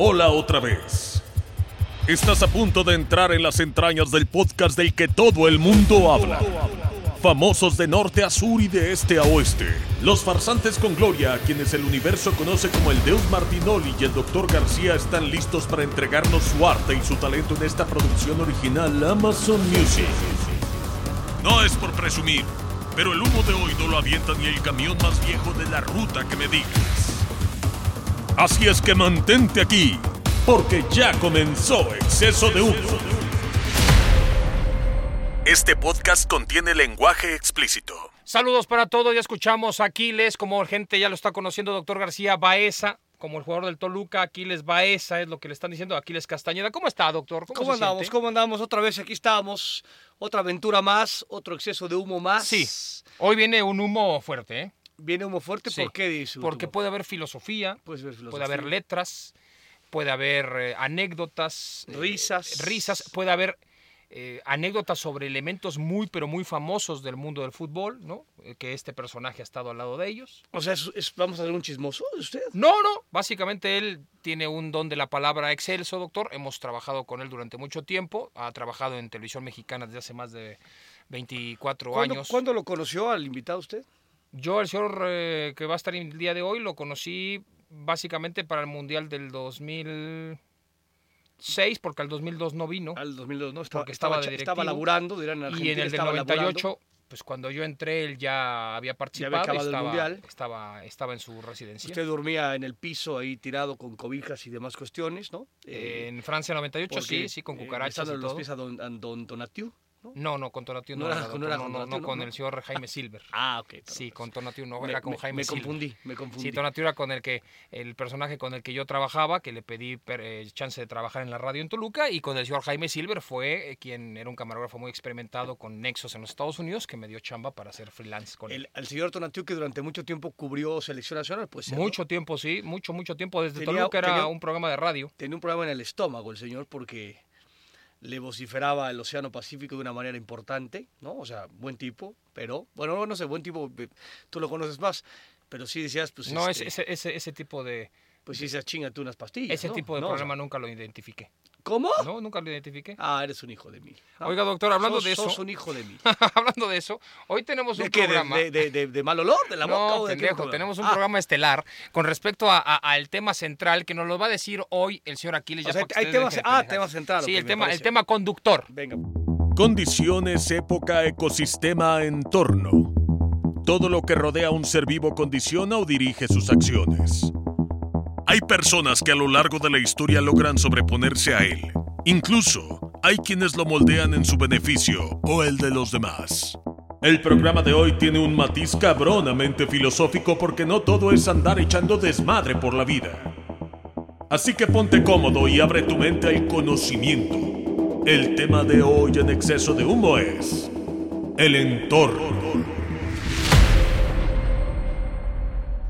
Hola otra vez. Estás a punto de entrar en las entrañas del podcast del que todo el mundo habla. Famosos de norte a sur y de este a oeste. Los farsantes con gloria, a quienes el universo conoce como el Deus Martinoli y el Dr. García están listos para entregarnos su arte y su talento en esta producción original Amazon Music. No es por presumir, pero el humo de hoy no lo avienta ni el camión más viejo de la ruta que me digas. Así es que mantente aquí, porque ya comenzó Exceso de Humo. Este podcast contiene lenguaje explícito. Saludos para todos, ya escuchamos a Aquiles, como gente ya lo está conociendo, Doctor García Baeza, como el jugador del Toluca, Aquiles Baeza, es lo que le están diciendo, Aquiles Castañeda. ¿Cómo está, doctor? ¿Cómo, se andamos? siente? ¿Cómo andamos? Otra vez aquí estamos. Otra aventura más, otro exceso de humo más. Sí, hoy viene un humo fuerte, ¿eh? Viene humo fuerte, Sí, ¿por qué dice? Porque puede haber filosofía, puede haber letras, puede haber eh, anécdotas, eh, Risas. risas, puede haber eh, anécdotas sobre elementos muy pero muy famosos del mundo del fútbol, ¿no? Que este personaje ha estado al lado de ellos. O sea, es- es- vamos a hacer un chismoso de usted. No, no, básicamente él tiene un don de la palabra excelso, doctor. Hemos trabajado con él durante mucho tiempo, ha trabajado en televisión mexicana desde hace más de 24 ¿Cuándo, años. ¿Cuándo lo conoció al invitado usted? Yo, el señor eh, que va a estar el día de hoy, lo conocí básicamente para el Mundial del 2006, porque al 2002 no vino. Al 2002, ¿no? Estaba, Porque estaba estaba, de estaba laburando, dirán en y Argentina. en el del estaba 98, laburando. pues cuando yo entré, él ya había participado y acabado el estaba, Mundial. estaba, estaba en su residencia. Usted dormía en el piso ahí tirado con cobijas y demás cuestiones, ¿no? Eh, en Francia 98, porque, sí, sí, con eh, cucarachas y los pies a don, a don Tonatiu, ¿no? No, con Tonatiu no, No era- no era no, con no, con el señor Jaime Silver. Ah, ok. Sí, con Tonatiu no, me, era con me- Jaime me Silver. confundí, me confundí. Sí, Tonatiu era con el que, el personaje con el que yo trabajaba, que le pedí per- eh, chance de trabajar en la radio en Toluca, y con el señor Jaime Silver fue eh, quien era un camarógrafo muy experimentado con nexos en los Estados Unidos, que me dio chamba para hacer freelance con él. El, el señor Tonatiu que durante mucho tiempo cubrió selección nacional, pues Mucho tiempo, sí, mucho, mucho tiempo. Desde Tenía- Toluca era tenía- un programa de radio. Tenía un problema en el estómago el señor porque le vociferaba el Océano Pacífico de una manera importante, ¿no? O sea, buen tipo, pero, bueno, no sé, buen tipo, eh, tú lo conoces más, pero sí decías, pues, No, este, ese, ese, ese, tipo de, pues sí decías, chingate unas pastillas, ese ¿no? tipo de ¿No? Programa nunca lo identifiqué. ¿Cómo? No, nunca lo identifiqué. Ah, eres un hijo de mí. Ah, Oiga, doctor, hablando sos- de eso, Sos un hijo de mí. hablando de eso, hoy tenemos un ¿De qué? ¿De, programa. de, de- de- de mal olor? ¿De la boca no, o de qué pendejo, programa? tenemos un Ah, programa estelar con respecto a- a- al tema central que nos lo va a decir hoy el señor Aquiles. O sea, hay temas- ah, tema central, Sí, el tema, el tema conductor. Venga. Condiciones, época, ecosistema, entorno. Todo lo que rodea a un ser vivo condiciona o dirige sus acciones. Hay personas que a lo largo de la historia logran sobreponerse a él. Incluso hay quienes lo moldean en su beneficio o el de los demás. El programa de hoy tiene un matiz cabronamente filosófico porque no todo es andar echando desmadre por la vida. Así que ponte cómodo y abre tu mente al conocimiento. El tema de hoy en exceso de humo es el entorno.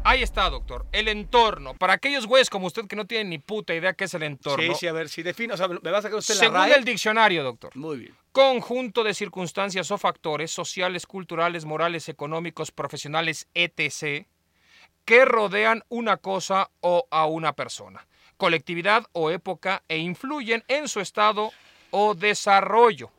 Ahí está, doctor. El entorno. Para aquellos güeyes como usted que no tienen ni puta idea qué es el entorno. Sí, sí, a ver, si define, o sea, me va a sacar usted la Según RAE. el diccionario, doctor. Muy bien. Conjunto de circunstancias o factores sociales, culturales, morales, económicos, profesionales, etc., que rodean una cosa o a una persona, colectividad o época e influyen en su estado o desarrollo.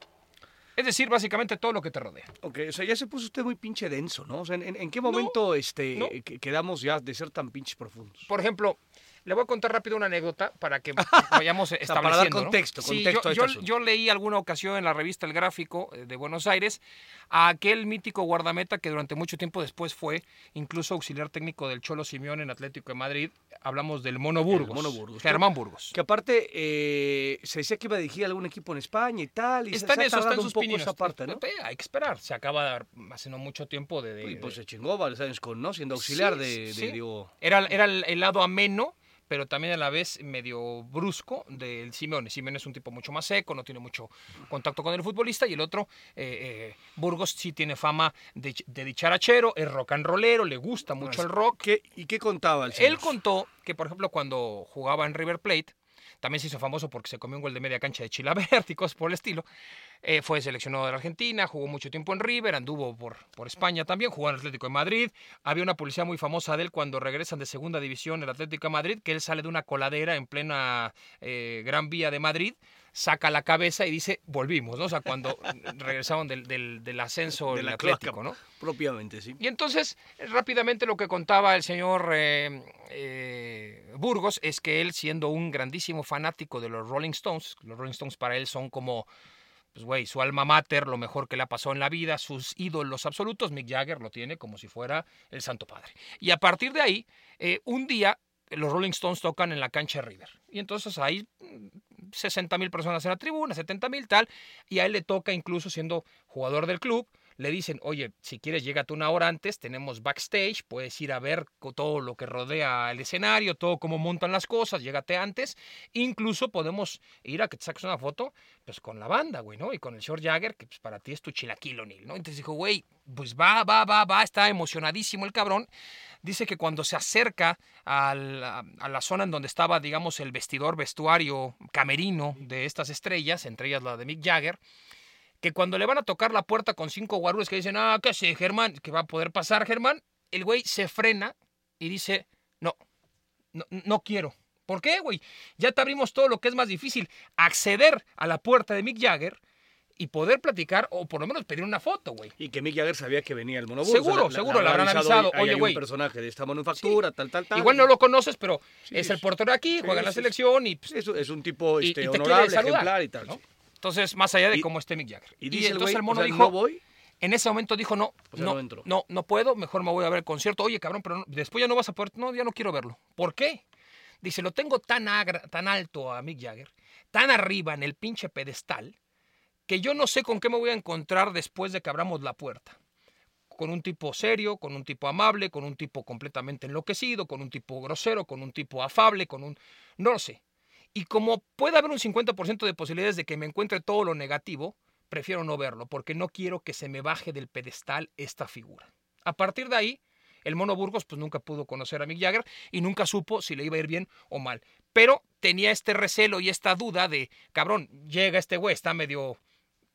Es decir, básicamente todo lo que te rodea. Ok, o sea, ya se puso usted muy pinche denso, ¿no? O sea, ¿en, qué momento este, no. quedamos ya de ser tan pinches profundos? Por ejemplo, Le voy a contar rápido una anécdota para que vayamos estableciendo. para dar ¿no? contexto, Sí, contexto yo, a yo- asunto. yo leí alguna ocasión en la revista El Gráfico eh, de Buenos Aires a aquel mítico guardameta que durante mucho tiempo después fue incluso auxiliar técnico del Cholo Simeón en Atlético de Madrid. Hablamos del Mono Burgos. Mono Burgos. Germán Burgos. Que aparte eh, se decía que iba a dirigir algún equipo en España y tal. Y Está en se ha eso, está en sus un poco pininos. esa parte, ¿no? Eh, Hay que esperar. Se acaba hace no mucho tiempo de... de- Y pues de- se chingó varios años con, ¿no? Siendo auxiliar Sí, de, de, sí. digo, Era, era el, el lado ameno, pero también a la vez medio brusco del Simeone. Simeone es un tipo mucho más seco, no tiene mucho contacto con el futbolista, y el otro, eh, eh, Burgos, sí tiene fama de, de dicharachero, es rock and rollero, le gusta mucho el rock. ¿Qué, ¿Y qué contaba el señor? Él contó que, por ejemplo, cuando jugaba en River Plate, también se hizo famoso porque se comió un gol de media cancha de Chilabert y cosas por el estilo. Eh, fue seleccionado de la Argentina, jugó mucho tiempo en River, anduvo por, por España también, jugó en el Atlético de Madrid. Había una publicidad muy famosa de él cuando regresan de segunda división el Atlético de Madrid, que él sale de una coladera en plena eh, Gran Vía de Madrid, saca la cabeza y dice, volvimos, ¿no? O sea, cuando regresaron del, del- del ascenso De el la Atlético. ¿no? Propiamente, sí. Y entonces, rápidamente lo que contaba el señor eh, eh, Burgos es que él, siendo un grandísimo fanático de los Rolling Stones, los Rolling Stones para él son como, pues güey, su alma mater, lo mejor que le ha pasado en la vida, sus ídolos absolutos, Mick Jagger lo tiene como si fuera el Santo Padre. Y a partir de ahí, eh, un día los Rolling Stones tocan en la cancha de River. Y entonces ahí 60 mil personas en la tribuna, 70 mil tal, y a él le toca incluso siendo jugador del club, le dicen, oye, si quieres llégate una hora antes, tenemos backstage, puedes ir a ver todo lo que rodea el escenario, todo cómo montan las cosas, llégate antes, incluso podemos ir a que te saques una foto, pues con la banda, güey, ¿no? Y con el Short Jagger, que pues, para ti es tu chilaquil O'Neal, ¿no? Entonces dijo, güey, pues va, va, va, va, está emocionadísimo el cabrón, dice que cuando se acerca a, a la zona en donde estaba, digamos, el vestidor, vestuario, camerino de estas estrellas, entre ellas la de Mick Jagger, que cuando le van a tocar la puerta con cinco guarúes que dicen, ah, ¿qué sé, Germán? Que va a poder pasar, Germán. El güey se frena y dice, no, no, no quiero. ¿Por qué, güey? Ya te abrimos todo lo que es más difícil. Acceder a la puerta de Mick Jagger y poder platicar o por lo menos pedir una foto, güey. Y que Mick Jagger sabía que venía el monoburgo. Seguro, seguro, le habrán avisado, Oye, güey. un personaje de esta manufactura, tal, tal, tal. Igual no lo conoces, pero Sí, es el portero aquí, Sí, juega en la selección y, pues, Es, un tipo este, y honorable, ejemplar y tal. ¿no? Entonces, más allá de Y- cómo esté Mick Jagger. Y dice el entonces el mono o sea, dijo, no voy. en ese momento dijo, no, O sea, no, no, no puedo, mejor me voy a ver el concierto. Oye, cabrón, pero no- después ya no vas a poder, no, ya no quiero verlo. ¿Por qué? Dice, lo tengo tan, agra- tan alto a Mick Jagger, tan arriba en el pinche pedestal, que yo no sé con qué me voy a encontrar después de que abramos la puerta. Con un tipo serio, con un tipo amable, con un tipo completamente enloquecido, con un tipo grosero, con un tipo afable, con un... No lo sé. Y como puede haber un 50% de posibilidades de que me encuentre todo lo negativo, prefiero no verlo, porque no quiero que se me baje del pedestal esta figura. A partir de ahí, el Mono Burgos pues nunca pudo conocer a Mick Jagger y nunca supo si le iba a ir bien o mal. Pero tenía este recelo y esta duda de, cabrón, llega este güey, está medio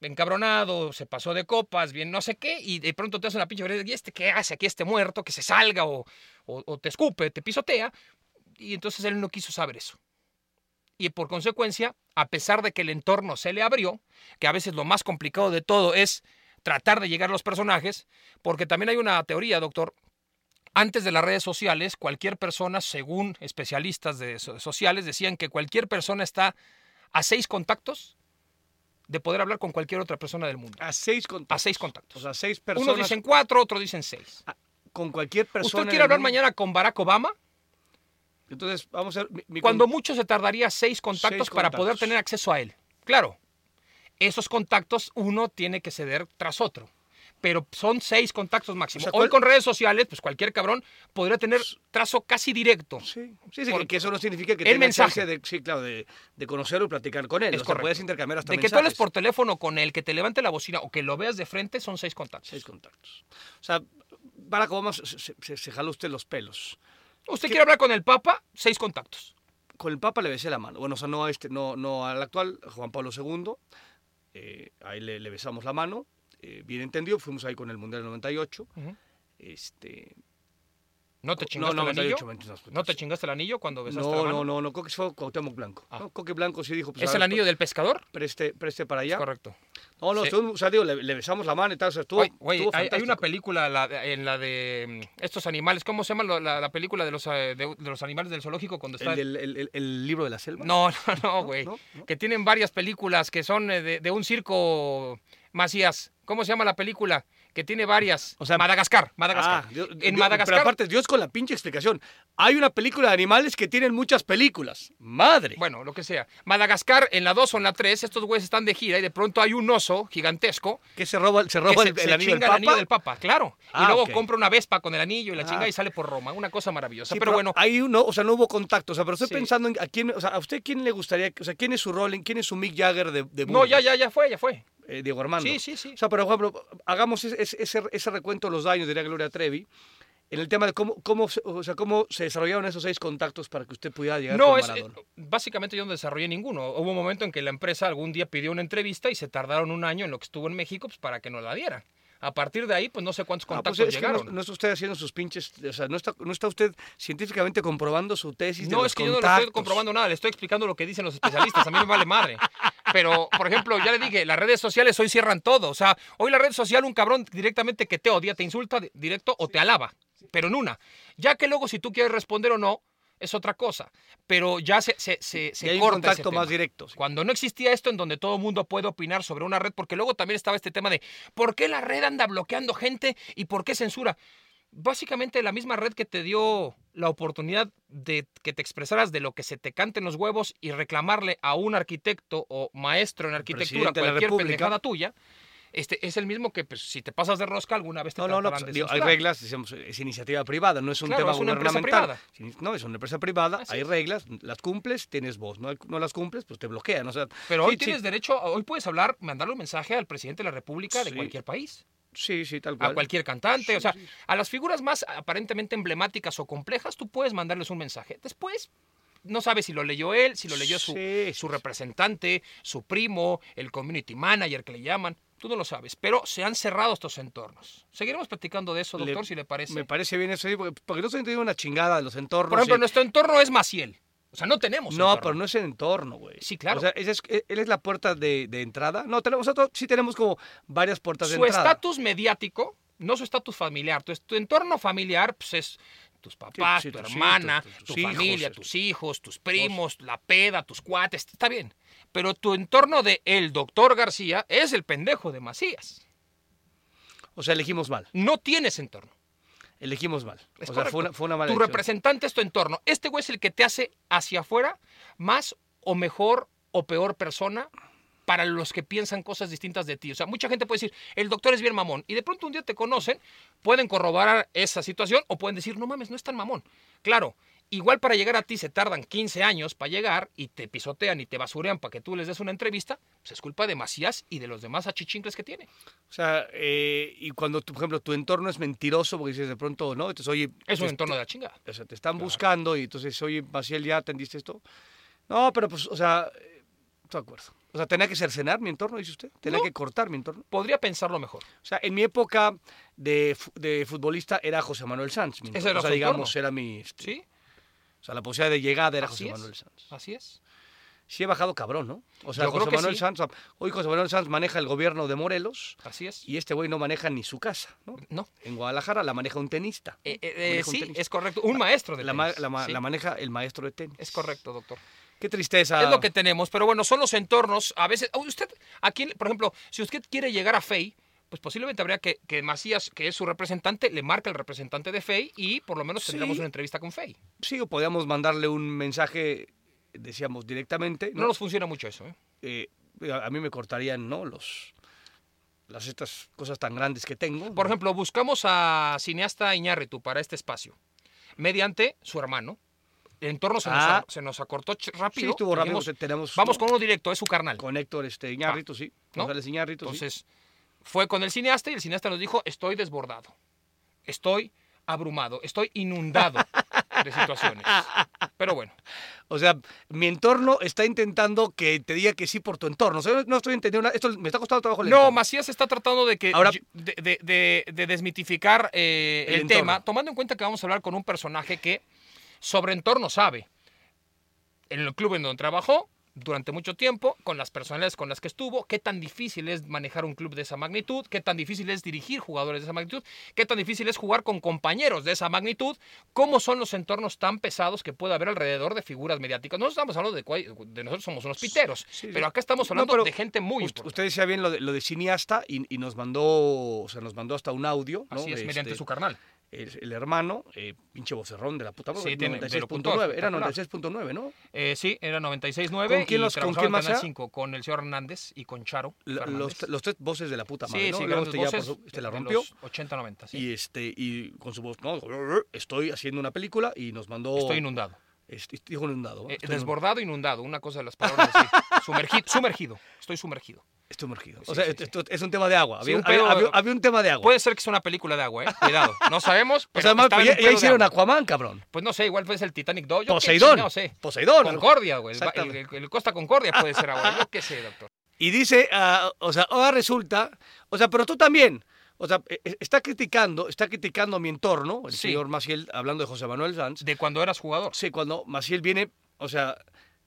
encabronado, se pasó de copas, bien no sé qué, y de pronto te hace una pinche ¿y este qué hace aquí este muerto? Que se salga o- o te escupe, te pisotea. Y entonces él no quiso saber eso. Y por consecuencia, a pesar de que el entorno se le abrió, que a veces lo más complicado de todo es tratar de llegar a los personajes, porque también hay una teoría, doctor. Antes de las redes sociales, cualquier persona, según especialistas de so- sociales, decían que cualquier persona está a seis contactos de poder hablar con cualquier otra persona del mundo. A seis contactos. A seis contactos. O sea, seis personas. Unos dicen cuatro, otros dicen seis. con cualquier persona. ¿Usted quiere hablar mundo. mañana con Barack Obama? Entonces, vamos a ver. mi- mi Cuando con- mucho se tardaría seis contactos Seis para poder tener acceso a él. Claro, esos contactos uno tiene que ceder tras otro. Pero son seis contactos máximo. O sea, Hoy ¿cuál- con redes sociales, pues cualquier cabrón podría tener trazo casi directo. Sí, sí, sí, Por- que- que eso no significa que el tenga mensaje. de, sí, claro, de, de conocerlo y platicar con él. Es o sea, puedes intercambiar hasta De que tú hables por teléfono con él, que te levante la bocina o que lo veas de frente, son seis contactos. Seis contactos. O sea, Barack Obama se, se, se- se jala usted los pelos. ¿Usted quiere hablar con el Papa? Seis contactos. Con el Papa le besé la mano. Bueno, o sea, no, a este, no, no al actual, Juan Pablo II. eh, ahí le, le besamos la mano. eh, bien entendido, fuimos ahí con el Mundial del 98. Ujú. Este, ¿No te No, chingaste el 98, anillo? 99. ¿No te chingaste el anillo cuando besaste la No, mano? no, no, no, creo que fue Cuauhtémoc Blanco. Ah. ¿no? Coque Blanco sí dijo, pues, ¿Es el anillo del pescador? Preste, preste para allá. Es correcto. No, no, Sí. estuvo- o sea, digo, le, le besamos la mano y tal, o sea, estuvo, güey, estuvo hay, hay una película la en la de mm, estos animales, ¿cómo se llama la, la película de los, eh, de, de los animales del zoológico cuando está... El, del- el, el- el libro de la selva. No, no, no, güey. no, no. Que tienen varias películas que son eh, de, de un circo, Macías. ¿Cómo se llama la película? Que tiene varias. O sea, Madagascar, Madagascar. Ah, Dios- en Dios- Madagascar. Pero aparte, Dios con la pinche explicación. Hay una película de animales que tienen muchas películas. Madre. Bueno, lo que sea. Madagascar, en la 2 o en la 3, estos güeyes están de gira y de pronto hay un oso gigantesco que se roba, se que roba se, el, el se anillo del Papa. el anillo del Papa, claro. y Ah, luego ok. compra una Vespa con el anillo y la Ah. chinga y sale por Roma. Una cosa maravillosa. Sí, pero, bueno, ahí uno, o sea, no hubo contacto. O sea, pero estoy Sí. pensando en a quién, o sea, a usted quién le gustaría, o sea, quién es su rol, quién es su Mick Jagger de, de no, ya, ya, ya fue, ya fue. Eh, Diego Armando. Sí, sí, sí. O sea, por ejemplo, hagamos ese, ese- ese, ese recuento de los daños, diría Gloria Trevi, en el tema de cómo, cómo, se- o sea, cómo se desarrollaron esos seis contactos para que usted pudiera llegar No, con es, Maradona. eh, básicamente yo no desarrollé ninguno. Hubo un momento en que la empresa algún día pidió una entrevista y se tardaron un año en lo que estuvo en México pues, para que nos la diera. A partir de ahí, pues no sé cuántos Ah, contactos pues es que llegaron. no, no está usted haciendo sus pinches, o sea, no está, no está usted científicamente comprobando su tesis de No, los es que yo no le estoy comprobando nada, le estoy explicando lo que dicen los especialistas, a mí me vale madre. Pero, por ejemplo, ya le dije, las redes sociales hoy cierran todo. O sea, hoy la red social, un cabrón directamente que te odia, te insulta di- directo o te alaba. Pero en una. Ya que luego si tú quieres responder o no, es otra cosa. Pero ya se, se, se, hay un corta ese contacto más tema. directo. sí. Cuando no existía esto en donde todo el mundo puede opinar sobre una red, porque luego también estaba este tema de ¿por qué la red anda bloqueando gente y por qué censura? Básicamente la misma red que te dio la oportunidad de que te expresaras de lo que se te cante en los huevos y reclamarle a un arquitecto o maestro en arquitectura cualquier pendejada tuya, este, es el mismo que pues, si te pasas de rosca alguna vez te No, no, no, pues, digo, hay reglas, es iniciativa privada, no es un Claro, tema es una gubernamental. No, es una empresa privada, Así hay es. reglas, las cumples, tienes voz, no, no las cumples, pues te bloquean. O sea, Pero sí, hoy sí, tienes derecho, hoy puedes hablar, mandarle un mensaje al presidente de la República de cualquier país. Sí, sí, tal cual. a cualquier cantante, Sí, o sea, sí. a las figuras más aparentemente emblemáticas o complejas, tú puedes mandarles un mensaje. Después, no sabes si lo leyó él, si lo leyó su, Sí, su representante, su primo, el community manager que le llaman. Tú no lo sabes, pero se han cerrado estos entornos. Seguiremos platicando de eso, Le- doctor, si le parece. Me parece bien eso, porque, porque no se entiende una chingada de los entornos. Por ejemplo, nuestro entorno es Maciel. O sea, no tenemos No, entorno. pero no es el entorno, güey. Sí, claro. O sea, es- él es la puerta de, de entrada. No, tenemos, nosotros sí tenemos como varias puertas de Su entrada. estatus mediático, no su estatus familiar. Tu, tu entorno familiar pues, es tus papás, sí, tu hermana, tu familia, tus hijos, tus primos, la peda, tus cuates, está bien. Pero tu entorno de el doctor García es el pendejo de Macías. O sea, elegimos mal. No tienes entorno. Elegimos mal. Es o sea, fue una, fue una mala Tu elección. representante es tu entorno. Este güey es el que te hace hacia afuera más o mejor o peor persona para los que piensan cosas distintas de ti. O sea, mucha gente puede decir, el doctor es bien mamón. Y de pronto un día te conocen, pueden corroborar esa situación o pueden decir, no mames, no es tan mamón. Claro, igual para llegar a ti se tardan 15 años para llegar y te pisotean y te basurean para que tú les des una entrevista, pues es culpa de Macías y de los demás achichincles que tiene. O sea, eh, y cuando, tú, por ejemplo, tu entorno es mentiroso, porque dices de pronto, ¿no? Entonces, oye, Es un pues, entorno de la chingada. O sea, te están Claro. buscando y entonces, oye, Maciel, ¿ya atendiste esto? No, pero pues, o sea, eh, estoy de acuerdo. O sea, tenía que cercenar mi entorno, dice usted. Tenía No. que cortar mi entorno. Podría pensarlo mejor. O sea, en mi época de, de futbolista era José Manuel Sanz. mi Ese era o sea, digamos, entorno. era mi... este, ¿Sí? O sea, la posibilidad de llegada era Así José es. Manuel Sanz. Así es. Sí he bajado cabrón, ¿no? O sea, Yo José Manuel sí. Sanz... Hoy José Manuel Sanz maneja el gobierno de Morelos Así es. y este güey no maneja ni su casa, ¿no? No. En Guadalajara la maneja un tenista. Eh, eh, eh, un sí, tenista. es correcto. Un maestro de La, tenis. la ma- Sí, la maneja el maestro de tenis. Es correcto, doctor. Qué tristeza. Es lo que tenemos, pero bueno, son los entornos. A veces, usted, aquí, por ejemplo, si usted quiere llegar a FEI, pues posiblemente habría que, que Macías, que es su representante, le marque al representante de FEI y por lo menos tendríamos Sí. una entrevista con FEI. Sí, o podíamos mandarle un mensaje, decíamos, directamente. No, ¿no? nos funciona mucho eso, ¿eh? Eh, a a mí me cortarían, ¿no? Los, las estas cosas tan grandes que tengo. Por ejemplo, buscamos a cineasta Iñárritu para este espacio, mediante su hermano. El entorno se, nos, Ah. se nos acortó ch- sí, rápido. estuvo rápido. dijimos, tenemos, Vamos con uno directo, es su carnal. con Héctor este, Iñárritu, sí. ¿no? Sí. Entonces, fue con el cineasta y el cineasta nos dijo, estoy desbordado, estoy abrumado, estoy inundado. de situaciones. Pero bueno. O sea, mi entorno está intentando que te diga que sí por tu entorno. O sea, no estoy entendiendo nada. Esto me está costando trabajo el No. Macías está tratando de que Ahora- de, de- de- de desmitificar eh, El tema, tomando en cuenta que vamos a hablar con un personaje que sobre entorno sabe. En el club en donde trabajó durante mucho tiempo, con las personalidades con las que estuvo, qué tan difícil es manejar un club de esa magnitud, qué tan difícil es dirigir jugadores de esa magnitud, qué tan difícil es jugar con compañeros de esa magnitud, cómo son los entornos tan pesados que puede haber alrededor de figuras mediáticas. Nosotros estamos hablando de, de nosotros somos unos piteros, Sí, sí. pero acá estamos No, hablando de gente muy Ust- importante. Usted decía bien lo de, lo de cineasta y, y nos mandó, o sea, nos mandó hasta un audio, ¿no? Así es, mediante este, su carnal. El, el hermano, eh, pinche vocerrón de la puta madre, Sí, tiene- de locutor, 96.9, era espectacular. 96.9, ¿no? Eh, sí, era 96.9 ¿Con quién y los- con trabajaba quién en más Canal era? 5 con el señor Hernández y con Charo. Los, los tres voces de la puta madre, sí, ¿no? sí, Luego este ya voces pasó- este la rompió. los 80, 90, sí. Y este y con su voz, no, estoy haciendo una película y nos mandó Estoy inundado. dijo inundado. Eh, estoy, desbordado, inundado, una cosa de las palabras así. Sumergido, sumergido, estoy sumergido. Estoy sumergido. Sí, o sea, sí, esto- sí. es un tema de agua. Había, un había- pedo- había- había un tema de agua. Puede ser que sea una película de agua, ¿eh? Cuidado, no sabemos, o pero sea, además, estaba pues, ya, ya hicieron agua. Aquaman, cabrón. Pues no sé, igual puede ser el Titanic 2, yo qué Poseidón. No sé. Poseidón. Concordia, güey. el, el- Exactamente. el Costa Concordia puede ser ahora, yo qué sé, doctor. Y dice, ah, o sea, ahora resulta, o sea, pero tú también, o sea, eh, eh, está criticando, está criticando mi entorno, el señor Maciel, hablando de José Manuel Sanz, De cuando eras jugador. sí, cuando Maciel viene, o sea,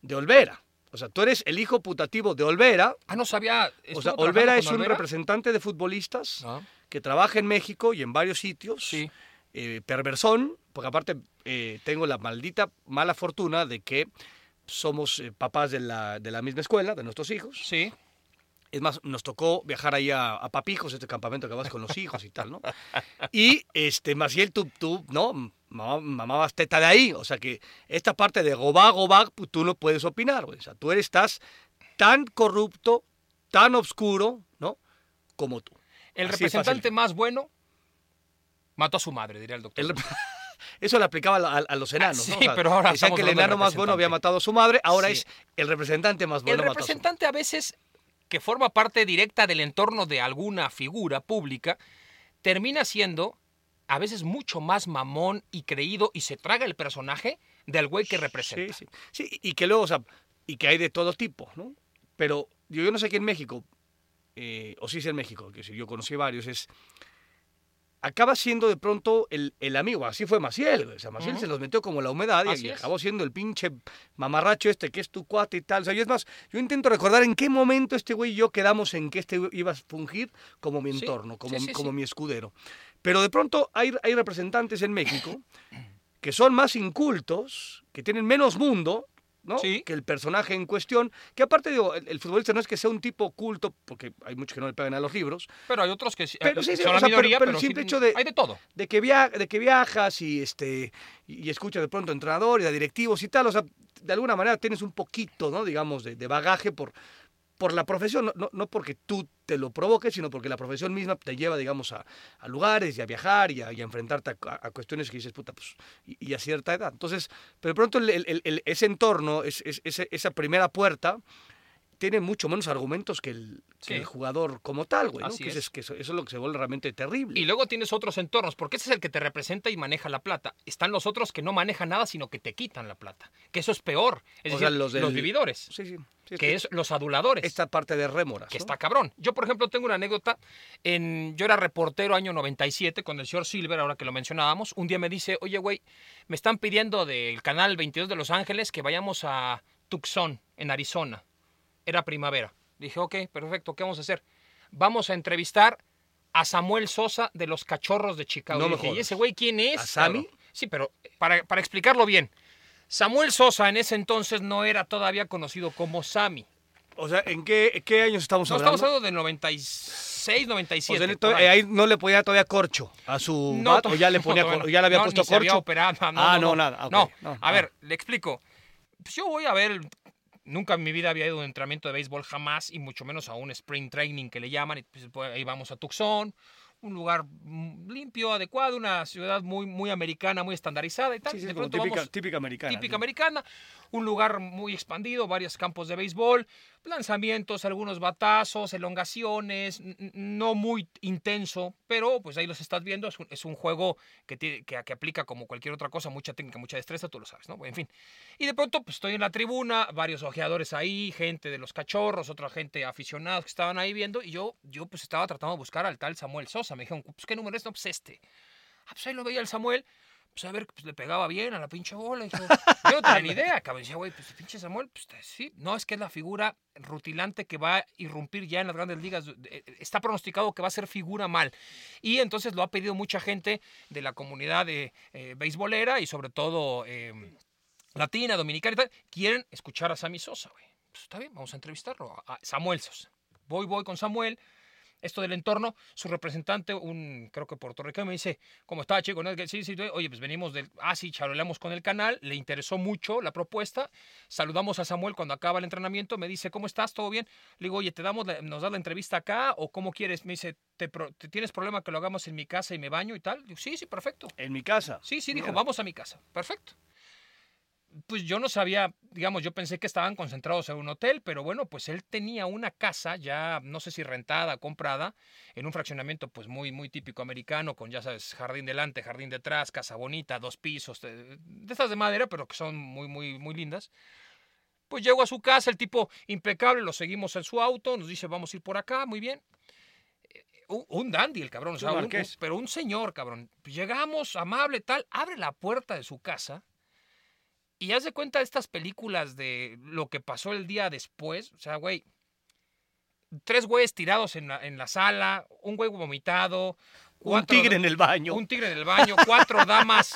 de Olvera. O sea, tú eres el hijo putativo de Olvera. Ah, no sabía. O ¿estuvo sea, Olvera es un Olvera? representante de futbolistas Ah, que trabaja en México y en varios sitios. sí. eh, perversón, porque aparte eh, tengo la maldita mala fortuna de que somos eh, papás de la, de la misma escuela, de nuestros hijos. Sí. Es más, nos tocó viajar ahí a, a Papijos, este campamento que vas con los hijos y tal, ¿no? Y, este, Maciel, tú, tú ¿no? Mamá- mamabas teta de ahí. O sea que esta parte de gobá, gobá, pues, tú no puedes opinar, güey. O sea, tú eres, estás tan corrupto, tan oscuro, ¿no? Como tú. El Así representante más bueno mató a su madre, diría el doctor. El Eso le aplicaba a, a los enanos, ¿no? Sí, pero ahora decían que el enano más bueno había representante. matado a su madre, ahora Sí. es el representante más bueno el mató a su representante a veces que forma parte directa del entorno de alguna figura pública termina siendo a veces mucho más mamón y creído y se traga el personaje del güey que representa. Sí, sí. Sí, y que luego, o sea, y que hay de todo tipo, ¿no? Pero yo, yo no sé aquí en México, eh, o sí es en México, que yo conocí varios, es. Acaba siendo de pronto el, el amigo, así fue Maciel, güey. O sea, Maciel se los metió como la humedad y, acabó siendo el pinche mamarracho este que es tu cuate y tal. O sea, yo es más, yo intento recordar en qué momento este güey y yo quedamos en que este iba a fungir como mi Sí, entorno, como, sí, sí, como mi escudero. Pero de pronto hay, hay representantes en México que son más incultos, que tienen menos mundo, ¿no? Sí. Que el personaje en cuestión, que aparte digo, el, el futbolista no es que sea un tipo culto, porque hay muchos que no le pegan a los libros, Pero hay otros que sí- Pero sí, sí, son o la sea, pero- el simple sí, hecho de- hay de todo. de que, via- de que viajas y este y, y escuchas de pronto a entrenador y a directivos y tal, o sea, de alguna manera tienes un poquito, ¿no? Digamos, de, de bagaje por, por la profesión, no, no, porque tú te lo provoques, sino porque la profesión misma te lleva, digamos, a, a lugares y a viajar y a, enfrentarte a, cuestiones que dices, puta, pues, y, y a cierta edad. Entonces, pero pronto el- ese entorno, es, esa primera puerta, tiene mucho menos argumentos que el, que el jugador como tal, güey, Que, es. es, que eso, eso es lo que se vuelve realmente terrible. Y luego tienes otros entornos, porque ese es el que te representa y maneja la plata. Están los otros que no manejan nada, sino que te quitan la plata. Que eso es peor. Es O decir, sea, los los, del- vividores, Sí, sí. sí, que es los aduladores. esta parte de rémoras. que ¿no? está cabrón. Yo, por ejemplo, tengo una anécdota. En, yo era reportero año 97 con el señor Silver, ahora que lo mencionábamos. Un día me dice, oye, güey, me están pidiendo del canal 22 de Los Ángeles que vayamos a Tucson, en Arizona. Era primavera. Dije, ok, perfecto, ¿qué vamos a hacer? Vamos a entrevistar a Samuel Sosa de los Cachorros de Chicago. No Y me dije, ¿y jodas. ese güey quién es? ¿A Sammy? cabrón?" Sí, pero para, para explicarlo bien. Samuel Sosa en ese entonces no era todavía conocido como Sammy. O sea, ¿en qué, qué años estamos No, hablando? estamos hablando del 96, O 97. sea, por to- ahí. no le ponía todavía corcho a su No, bat, o ya le ponía, cor- no. ya le había puesto había corcho. operado, ah, no, nada. ok, No, no, a ver, le explico. Pues yo voy a ver, nunca en mi vida había ido a un entrenamiento de béisbol jamás, y mucho menos a un spring training que le llaman, y pues, pues, ahí vamos a Tucson, un lugar mm, limpio, adecuado, una ciudad muy, muy americana, muy estandarizada y tal. Sí, sí, de como pronto típica, vamos típica americana. típica americana, un lugar muy expandido, varios campos de béisbol, lanzamientos, algunos batazos, elongaciones, no muy intenso, pero pues ahí los estás viendo, es un, es un juego que, tiene- que, que aplica como cualquier otra cosa, mucha técnica, mucha destreza, tú lo sabes, ¿no? En fin. Y de pronto pues estoy en la tribuna, varios ojeadores ahí, gente de los cachorros, otra gente aficionados que estaban ahí viendo, y yo, yo pues estaba tratando de buscar al tal Samuel Sosa, me dijeron, pues ¿qué número es? No, pues este. Ah, pues ahí lo veía el Samuel, pues a ver, pues le pegaba bien a la pinche bola. Y yo, yo no tenía ni idea, cabrón. Decía, güey, pues el pinche Samuel, pues sí. No, es que es la figura rutilante que va a irrumpir ya en las grandes ligas. Está pronosticado que va a ser figura mal. Y entonces lo ha pedido mucha gente de la comunidad de eh, beisbolera y sobre todo eh, latina, dominicana y tal. Quieren escuchar a Sammy Sosa, güey. Pues está bien, vamos a entrevistarlo. A Samuel Sosa. Voy, voy con Samuel esto del entorno, su representante, un creo que puertorriqueño, me dice, ¿cómo está, chico? ¿No? Sí, sí, oye, pues venimos del... Ah, sí, charoleamos con el canal, le interesó mucho la propuesta, saludamos a Samuel cuando acaba el entrenamiento, me dice, ¿cómo estás? ¿Todo bien? Le digo, oye, ¿te damos la- ¿nos das la entrevista acá o cómo quieres? Me dice, ¿te, pro- te- ¿tienes problema que lo hagamos en mi casa y me baño y tal? Digo, sí, sí, perfecto. En mi casa. Sí, sí, dijo, Mira. vamos a mi casa. Perfecto. Pues yo no sabía, digamos, yo pensé que estaban concentrados en un hotel, pero bueno, pues él tenía una casa ya, no sé si rentada, comprada, en un fraccionamiento pues muy, muy típico americano, con ya sabes, jardín delante, jardín detrás, casa bonita, dos pisos, de, de estas de madera, pero que son muy, muy, muy lindas. Pues llego a su casa, el tipo impecable, lo seguimos en su auto, nos dice, vamos a ir por acá, muy bien. Eh, Un, un dandy el cabrón, o sea, un- un- pero un señor, cabrón. Llegamos, amable, tal, abre la puerta de su casa y haz de cuenta de estas películas de lo que pasó el día después. O sea, güey, tres güeyes tirados en la, en la sala, un güey vomitado. Un tigre en el baño. un tigre en el baño, cuatro damas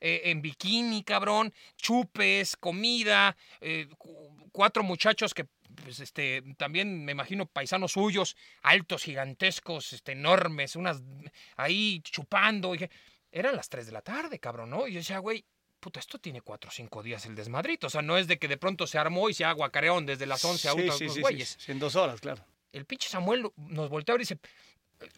eh, en bikini, cabrón, chupes, comida, eh, cu- cuatro muchachos que pues, este, también me imagino paisanos suyos, altos, gigantescos, este, enormes, unas ahí chupando. y que- Eran las tres de la tarde, cabrón, ¿no? Y yo decía, güey, puta, esto tiene cuatro o cinco días el desmadrito. O sea, no es de que de pronto se armó y se aguacareón desde las 11 a Sí, unos sí, sí, sí, güeyes. sí, en dos horas, claro. El pinche Samuel nos voltea y dice,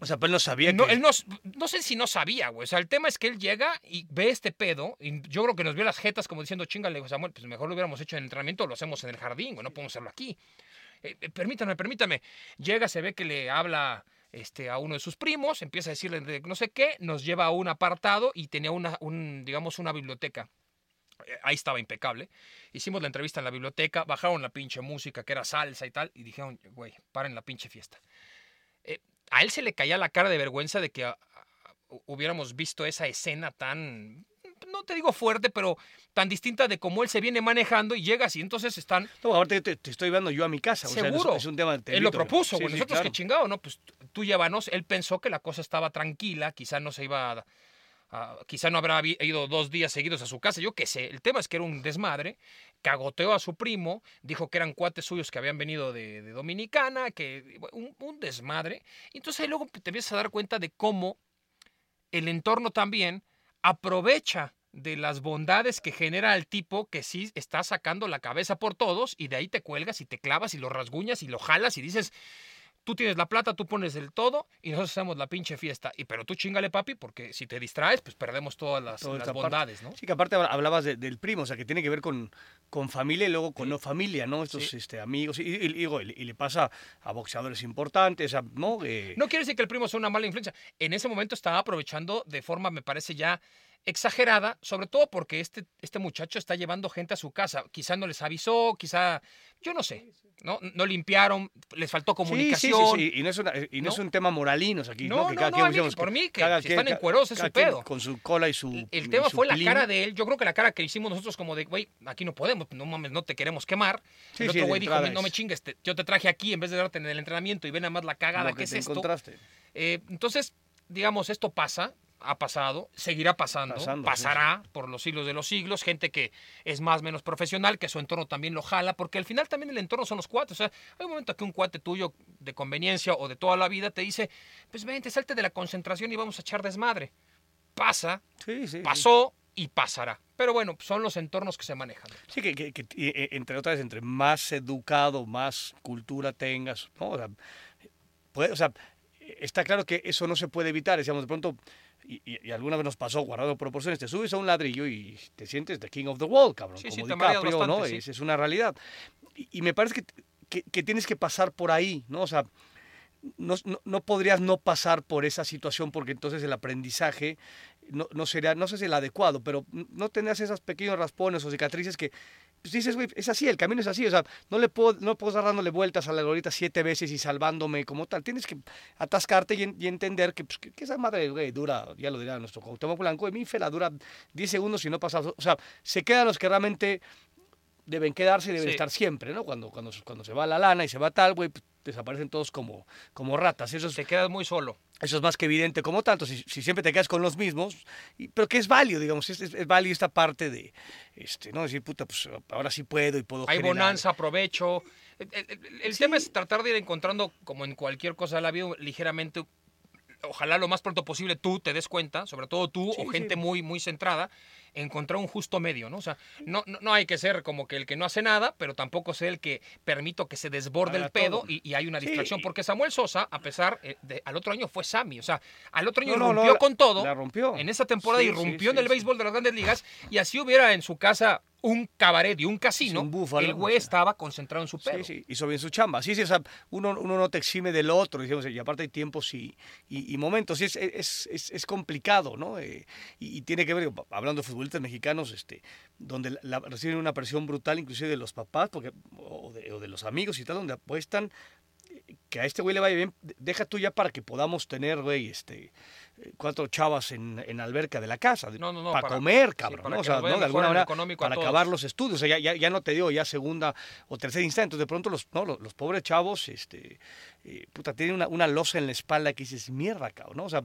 O sea, pues él no sabía no, que... él no, no sé si no sabía, güey. O sea, el tema es que él llega y ve este pedo. Y yo creo que nos vio las jetas como diciendo, chingale, Samuel, pues mejor lo hubiéramos hecho en el entrenamiento, lo hacemos en el jardín, güey. No podemos hacerlo aquí. Eh, eh, permítame, permítame. Llega, se ve que le habla este, a uno de sus primos, empieza a decirle de no sé qué, nos lleva a un apartado y tenía una, un, digamos, una biblioteca. Eh, Ahí estaba impecable. Hicimos la entrevista en la biblioteca, bajaron la pinche música, que era salsa y tal, y dijeron, güey, paren la pinche fiesta eh, a él se le caía la cara de vergüenza de que a- a- hubiéramos visto esa escena tan, no te digo fuerte, pero tan distinta de cómo él se viene manejando y llegas y entonces están... No, ahorita te, te estoy llevando yo a mi casa. O sea, Seguro. es, un tema... te él lo propuso, güey. sí, Nosotros claro. que chingado, ¿no? Pues tú llévanos. Él pensó que la cosa estaba tranquila, quizá no se iba a... a- quizá no habrá ido dos días seguidos a su casa, yo qué sé. El tema es que era un desmadre, cagoteó a su primo, dijo que eran cuates suyos que habían venido de, de Dominicana, que un, un desmadre. Y entonces ahí luego te empiezas a dar cuenta de cómo el entorno también aprovecha de las bondades que genera el tipo que sí está sacando la cabeza por todos y de ahí te cuelgas y te clavas y lo rasguñas y lo jalas y dices, tú tienes la plata, tú pones el todo y nosotros hacemos la pinche fiesta. Y pero tú chingale, papi, porque si te distraes, pues perdemos todas las, Toda las esta parte. bondades, ¿no? Sí, que aparte habla- hablabas de- del primo, o sea, que tiene que ver con, con familia y luego con Sí. no familia, ¿no? Estos Sí. este, amigos. Y, y, y le pasa a boxeadores importantes, a- ¿no? Eh, No quiere decir que el primo sea una mala influencia. En ese momento estaba aprovechando de forma, me parece ya exagerada, sobre todo porque este, este muchacho está llevando gente a su casa. Quizá no les avisó, quizá, yo no sé, ¿no? No limpiaron, les faltó sí, comunicación. sí, sí, Y no es, una- y no es un tema moralinos aquí, ¿no? No, Que cada no, quien, a mí, digamos, por mí, que cada si quien- están encuerados es su pedo. Con su cola y su. El- tema su fue la cara de él. Yo creo que la cara que hicimos nosotros como de, güey, aquí no podemos, no mames, no te queremos quemar. El otro güey dijo, no me es chingues, te- yo te traje aquí en vez de darte en el entrenamiento y ve nada más la cagada que, es esto. Eh, entonces, digamos, esto pasa, ha pasado, seguirá pasando, Pasando, sí, pasará por los siglos de los siglos, gente que es más o menos profesional, que su entorno también lo jala, porque al final también el entorno son los cuates. O sea, hay un momento que un cuate tuyo de conveniencia o de toda la vida te dice, pues vente, salte de la concentración y vamos a echar desmadre. Pasa, Sí, pasó y pasará. Pero bueno, son los entornos que se manejan. Sí, que, que- que, eh, entre otras, entre más educado, más cultura tengas, ¿no? O sea, puede- o sea, está claro que eso no se puede evitar. Decíamos, de pronto, y, y- y alguna vez nos pasó, guardado proporciones, te subes a un ladrillo y te sientes the king of the world, cabrón. Sí, sí, como mareas DiCaprio, ¿no? bastante, sí. Es, es una realidad. Y, y me parece que, que, que tienes que pasar por ahí, ¿no? O sea, no, no, no podrías no pasar por esa situación porque entonces el aprendizaje no, no sería, no sé si el adecuado, pero no tendrías esos pequeños raspones o cicatrices que pues dices, güey, es así, el camino es así, o sea, no le puedo, no puedo estar dándole vueltas a la glorieta siete veces y salvándome como tal, tienes que atascarte y, en- y entender que, pues, que, que esa madre, güey, dura, ya lo dirá nuestro Cuauhtémoc Blanco, de mi fe la dura 10 segundos y no pasa, o sea, se quedan los que realmente deben quedarse y deben Sí. estar siempre, ¿no? Cuando, cuando, cuando se va la lana y se va tal, güey, pues, desaparecen todos como, como ratas. Eso es, Te quedas muy solo. eso es más que evidente como tanto. Si, si siempre te quedas con los mismos, y- pero que es válido, digamos, es, es, es válido esta parte de, este, ¿no? Decir, puta, pues ahora sí puedo y puedo Hay generar. bonanza, aprovecho. El, el- el- el tema es tratar de ir encontrando, como en cualquier cosa de la vida, ligeramente, ojalá lo más pronto posible tú te des cuenta, sobre todo tú Sí, o gente sí. muy, muy centrada, encontrar un justo medio, ¿no? O sea, no, no, no hay que ser como que el que no hace nada, pero tampoco ser el que permito que se desborde el pedo y, y hay una Sí. distracción. Porque Samuel Sosa, a pesar eh, de, al otro año fue Sammy, o sea, al otro año No, la- con todo. la rompió. En esa temporada Sí, irrumpió sí, en el béisbol de las grandes ligas y así hubiera en su casa un cabaret y un casino, un búfalo, el güey o sea. estaba concentrado en su pedo. Sí, sí, hizo bien su chamba. Sí, sí, o sea, uno, uno no te exime del otro, digamos, y aparte hay tiempos y, y, y momentos. Y es, es, es, es complicado, ¿no? Eh, y, y tiene que ver, hablando de futbolistas mexicanos, este, donde la- la- reciben una presión brutal, inclusive de los papás porque, o, de, o de los amigos y tal, donde apuestan eh, que a este güey le vaya bien. de- Deja tú ya para que podamos tener, güey, este, cuatro chavas en, en alberca de la casa. de- No, no, no, Para, para- comer, sí, cabrón. para ¿no? O sea, de alguna manera, para acabar los estudios. O sea, ya, ya, ya no te digo ya segunda o tercera instancia. Entonces, de pronto, los, no, los, los pobres chavos, este, eh, puta, tienen una, una losa en la espalda que dices, mierda, cabrón, ¿no? O sea,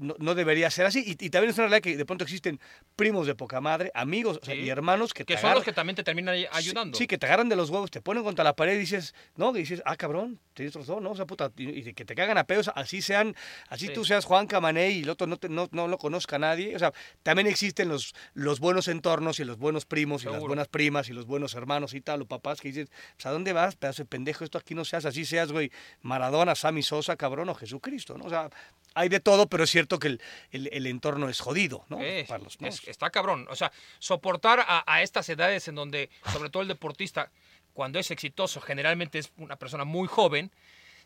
no, no debería ser así. Y, y también es una realidad que de pronto existen primos de poca madre, amigos o sea, Sí. y hermanos que, Que te son los que también te terminan ay- ayudando. Sí, sí, que te agarran de los huevos, te ponen contra la pared y dices, no, y dices, ah, cabrón, tienes razón, ¿no? O sea, puta, y, y que te cagan a pedos, así sean, así Sí. tú seas Juan Camané y el otro no, te- no, no lo conozca nadie. O sea, también existen los, los buenos entornos y los buenos primos y las buenas primas y los buenos hermanos y tal, o papás que dices, pues, ¿a dónde vas, pedazo de pendejo? Esto aquí no seas, así seas, güey, Maradona, Sammy Sosa, cabrón, o Jesucristo, ¿no? O sea, hay de todo, pero es cierto que el, el- el entorno es jodido, ¿no? Eh, Para los- es- está cabrón. O sea, soportar a, a estas edades en donde, sobre todo el deportista, cuando es exitoso, generalmente es una persona muy joven,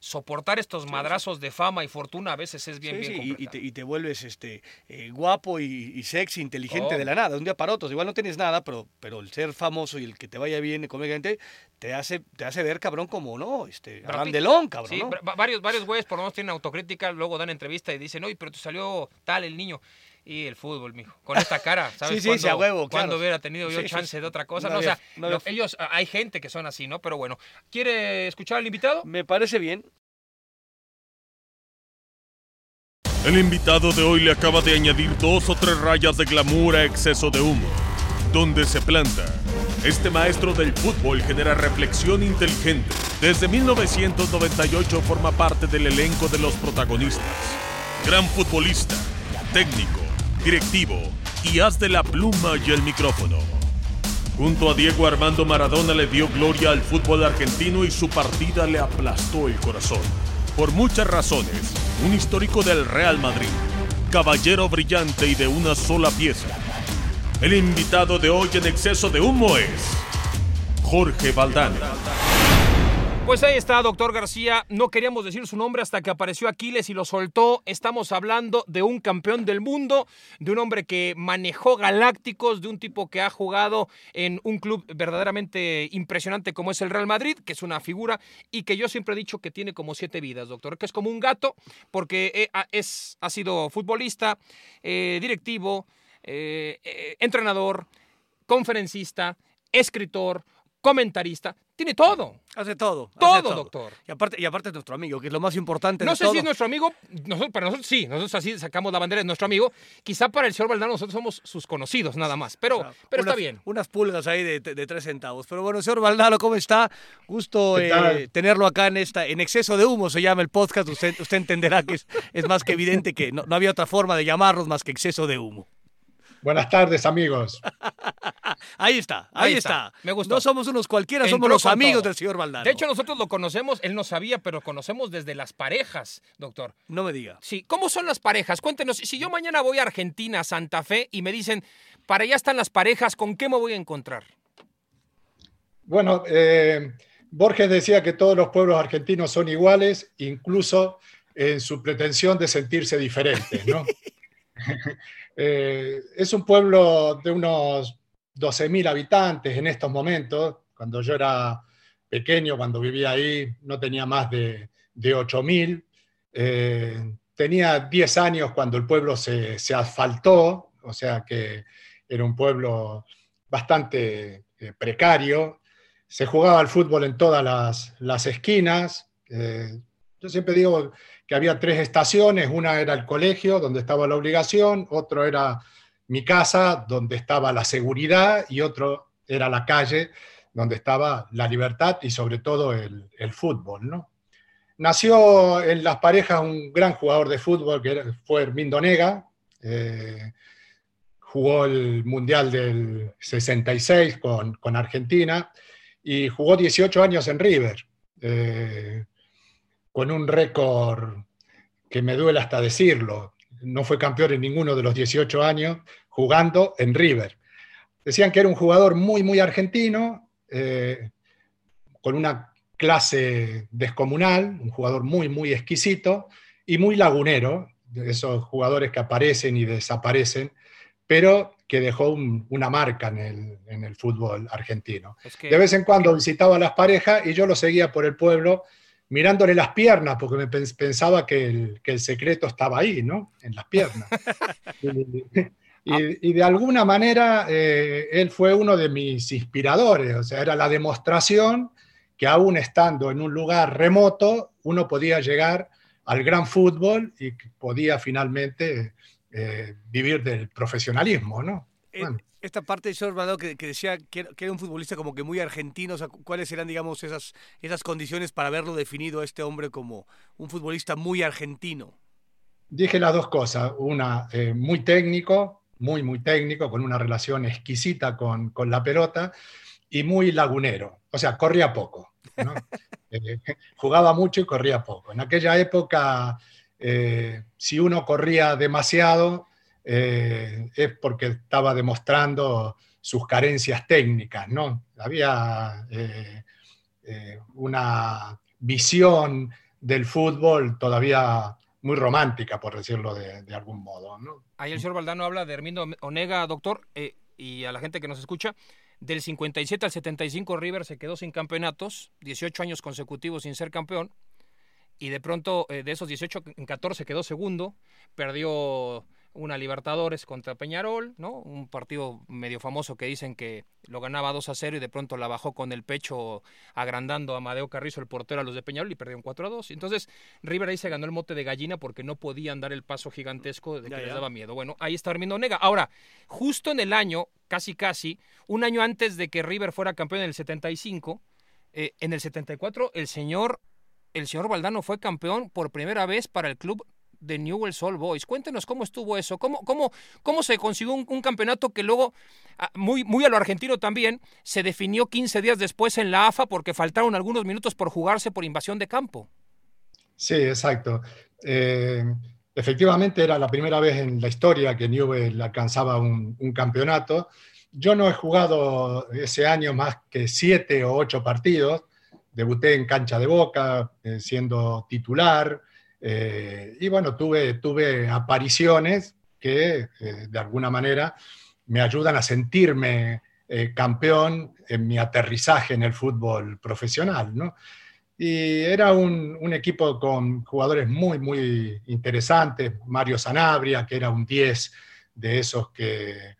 soportar estos madrazos de fama y fortuna a veces es bien, Sí, bien sí, y- te, y te vuelves este eh, guapo y, y sexy, inteligente Oh. de la nada, de un día para otro. Igual no tienes nada, pero, pero el ser famoso y el que te vaya bien económicamente te hace, te hace ver cabrón como no, este, Brad Abraham Pitt. Delón, cabrón, Sí, ¿no? va- varios, varios güeyes por lo menos tienen autocrítica, luego dan entrevista y dicen, oye, pero te salió tal el niño. Y el fútbol, mijo. Con esta cara, ¿sabes? Sí, sí, a huevo, claro. hubiera tenido yo Sí, chance sí. de otra cosa? No No, o sea, no lo- ellos, hay gente que son así, ¿no? Pero bueno, ¿quiere escuchar al invitado? Me parece bien. El invitado de hoy le acaba de añadir dos o tres rayas de glamour a exceso de humo. ¿Dónde se planta? Este maestro del fútbol genera reflexión inteligente. Desde 1998 forma parte del elenco de los protagonistas. Gran futbolista, técnico, directivo y haz de la pluma y el micrófono. Junto a Diego Armando Maradona le dio gloria al fútbol argentino y su partida le aplastó el corazón. Por muchas razones, un histórico del Real Madrid, caballero brillante y de una sola pieza. El invitado de hoy en exceso de humo es Jorge Valdán. Pues ahí está, doctor García. No queríamos decir su nombre hasta que apareció Aquiles y lo soltó. Estamos hablando de un campeón del mundo, de un hombre que manejó galácticos, de un tipo que ha jugado en un club verdaderamente impresionante como es el Real Madrid, que es una figura y que yo siempre he dicho que tiene como siete vidas, doctor, que es como un gato, porque eh, es, ha sido futbolista, eh, directivo, eh, entrenador, conferencista, escritor, comentarista, tiene todo. Hace todo. hace Todo, doctor. Y aparte, y aparte es nuestro amigo, que es lo más importante No de sé todo. si es nuestro amigo, nosotros, para nosotros sí, nosotros así sacamos la bandera de nuestro amigo. Quizá para el señor Valdano nosotros somos sus conocidos nada más, pero, O sea, pero está bien. Unas pulgas ahí de, de tres centavos. Pero bueno, señor Valdano, ¿cómo está? Gusto ¿Qué eh, tenerlo acá en esta, en exceso de humo se llama el podcast. Usted, usted entenderá que es, es más que evidente que no, no había otra forma de llamarlos más que exceso de humo. Buenas tardes, amigos. Ahí está, ahí, está. Me gustó. No somos unos cualquiera, somos los amigos todo. del señor Valdano. De hecho, nosotros lo conocemos, él no sabía, pero conocemos desde las parejas, doctor. no me diga. Sí, ¿cómo son las parejas? Cuéntenos, si yo mañana voy a Argentina, a Santa Fe, y me dicen, para allá están las parejas, ¿con qué me voy a encontrar? Bueno, eh, Borges decía que todos los pueblos argentinos son iguales, incluso en su pretensión de sentirse diferentes, ¿no? Eh, es un pueblo de unos 12.000 habitantes en estos momentos. Cuando yo era pequeño, cuando vivía ahí, no tenía más de, de 8.000. Eh, tenía 10 años cuando el pueblo se, asfaltó, o sea que era un pueblo bastante eh, precario. Se jugaba al fútbol en todas las, las esquinas. Yo siempre digo que había tres estaciones, una era el colegio, donde estaba la obligación, otro era mi casa, donde estaba la seguridad, y otro era la calle, donde estaba la libertad y sobre todo el, fútbol. ¿no? Nació en las parejas un gran jugador de fútbol, que fue Hermindo Nega, eh, jugó el Mundial del 66 con, con Argentina y jugó 18 años en River. Eh, con un récord que me duele hasta decirlo. No fue campeón en ninguno de los 18 años jugando en River. Decían que era un jugador muy, muy argentino, eh, con una clase descomunal, un jugador muy, muy exquisito y muy lagunero, de esos jugadores que aparecen y desaparecen, pero que dejó un- una marca en el, en el fútbol argentino. Es que De vez en cuando visitaba a las parejas y yo lo seguía por el pueblo mirándole las piernas, porque me pens- pensaba que el, que el secreto estaba ahí, ¿no? En las piernas. y, y- y de alguna manera eh, él fue uno de mis inspiradores, o sea, era la demostración que aún estando en un lugar remoto, uno podía llegar al gran fútbol y podía finalmente eh, vivir del profesionalismo, ¿no? Eh, Bueno. Esta parte de Valdano que, que decía que era, un futbolista como que muy argentino, o sea, cu- ¿cuáles eran, digamos, esas, esas condiciones para haberlo definido a este hombre como un futbolista muy argentino? Dije las dos cosas. Una, eh, muy técnico, muy, muy técnico, con una relación exquisita con, con la pelota, y muy lagunero. O sea, corría poco. ¿no? Eh, jugaba mucho y corría poco. En aquella época, eh, si uno corría demasiado, eh, es porque estaba demostrando sus carencias técnicas. ¿no? Había eh, eh, una visión del fútbol todavía muy romántica, por decirlo de, algún modo. ¿no? ahí el señor Valdano habla de Hermindo Onega, doctor, y a la gente que nos escucha, del 57 al 75 River se quedó sin campeonatos, 18 años consecutivos sin ser campeón, y de pronto de esos 18 en 14 quedó segundo, perdió una Libertadores contra Peñarol, ¿no? Un partido medio famoso que dicen que lo ganaba 2 a 0 y de pronto la bajó con el pecho agrandando a Amadeo Carrizo, el portero a los de Peñarol y perdieron 4 a 2. Entonces, River ahí se ganó el mote de gallina porque no podían dar el paso gigantesco de que Ya, les ya. daba miedo. Bueno, ahí está Armindo Nega. Ahora, justo en el año, casi casi, un año antes de que River fuera campeón en el 75, eh, en el 74 el señor el señor Valdano fue campeón por primera vez para el club de Newell's Old Boys. Cuéntenos cómo estuvo eso, cómo, cómo, cómo se consiguió un, campeonato que luego, ah, muy, muy a lo argentino también, se definió 15 días después en la AFA porque faltaron algunos minutos por jugarse por invasión de campo. Sí, exacto. Eh, efectivamente era la primera vez en la historia que Newell alcanzaba un, un campeonato. Yo no he jugado ese año más que siete o ocho partidos. Debuté en cancha de boca, eh, siendo titular. Eh, y bueno, tuve, tuve apariciones que eh, de alguna manera me ayudan a sentirme eh, campeón en mi aterrizaje en el fútbol profesional, ¿no? Y era un, un equipo con jugadores muy, muy interesantes. Mario Sanabria, que era un 10 de esos que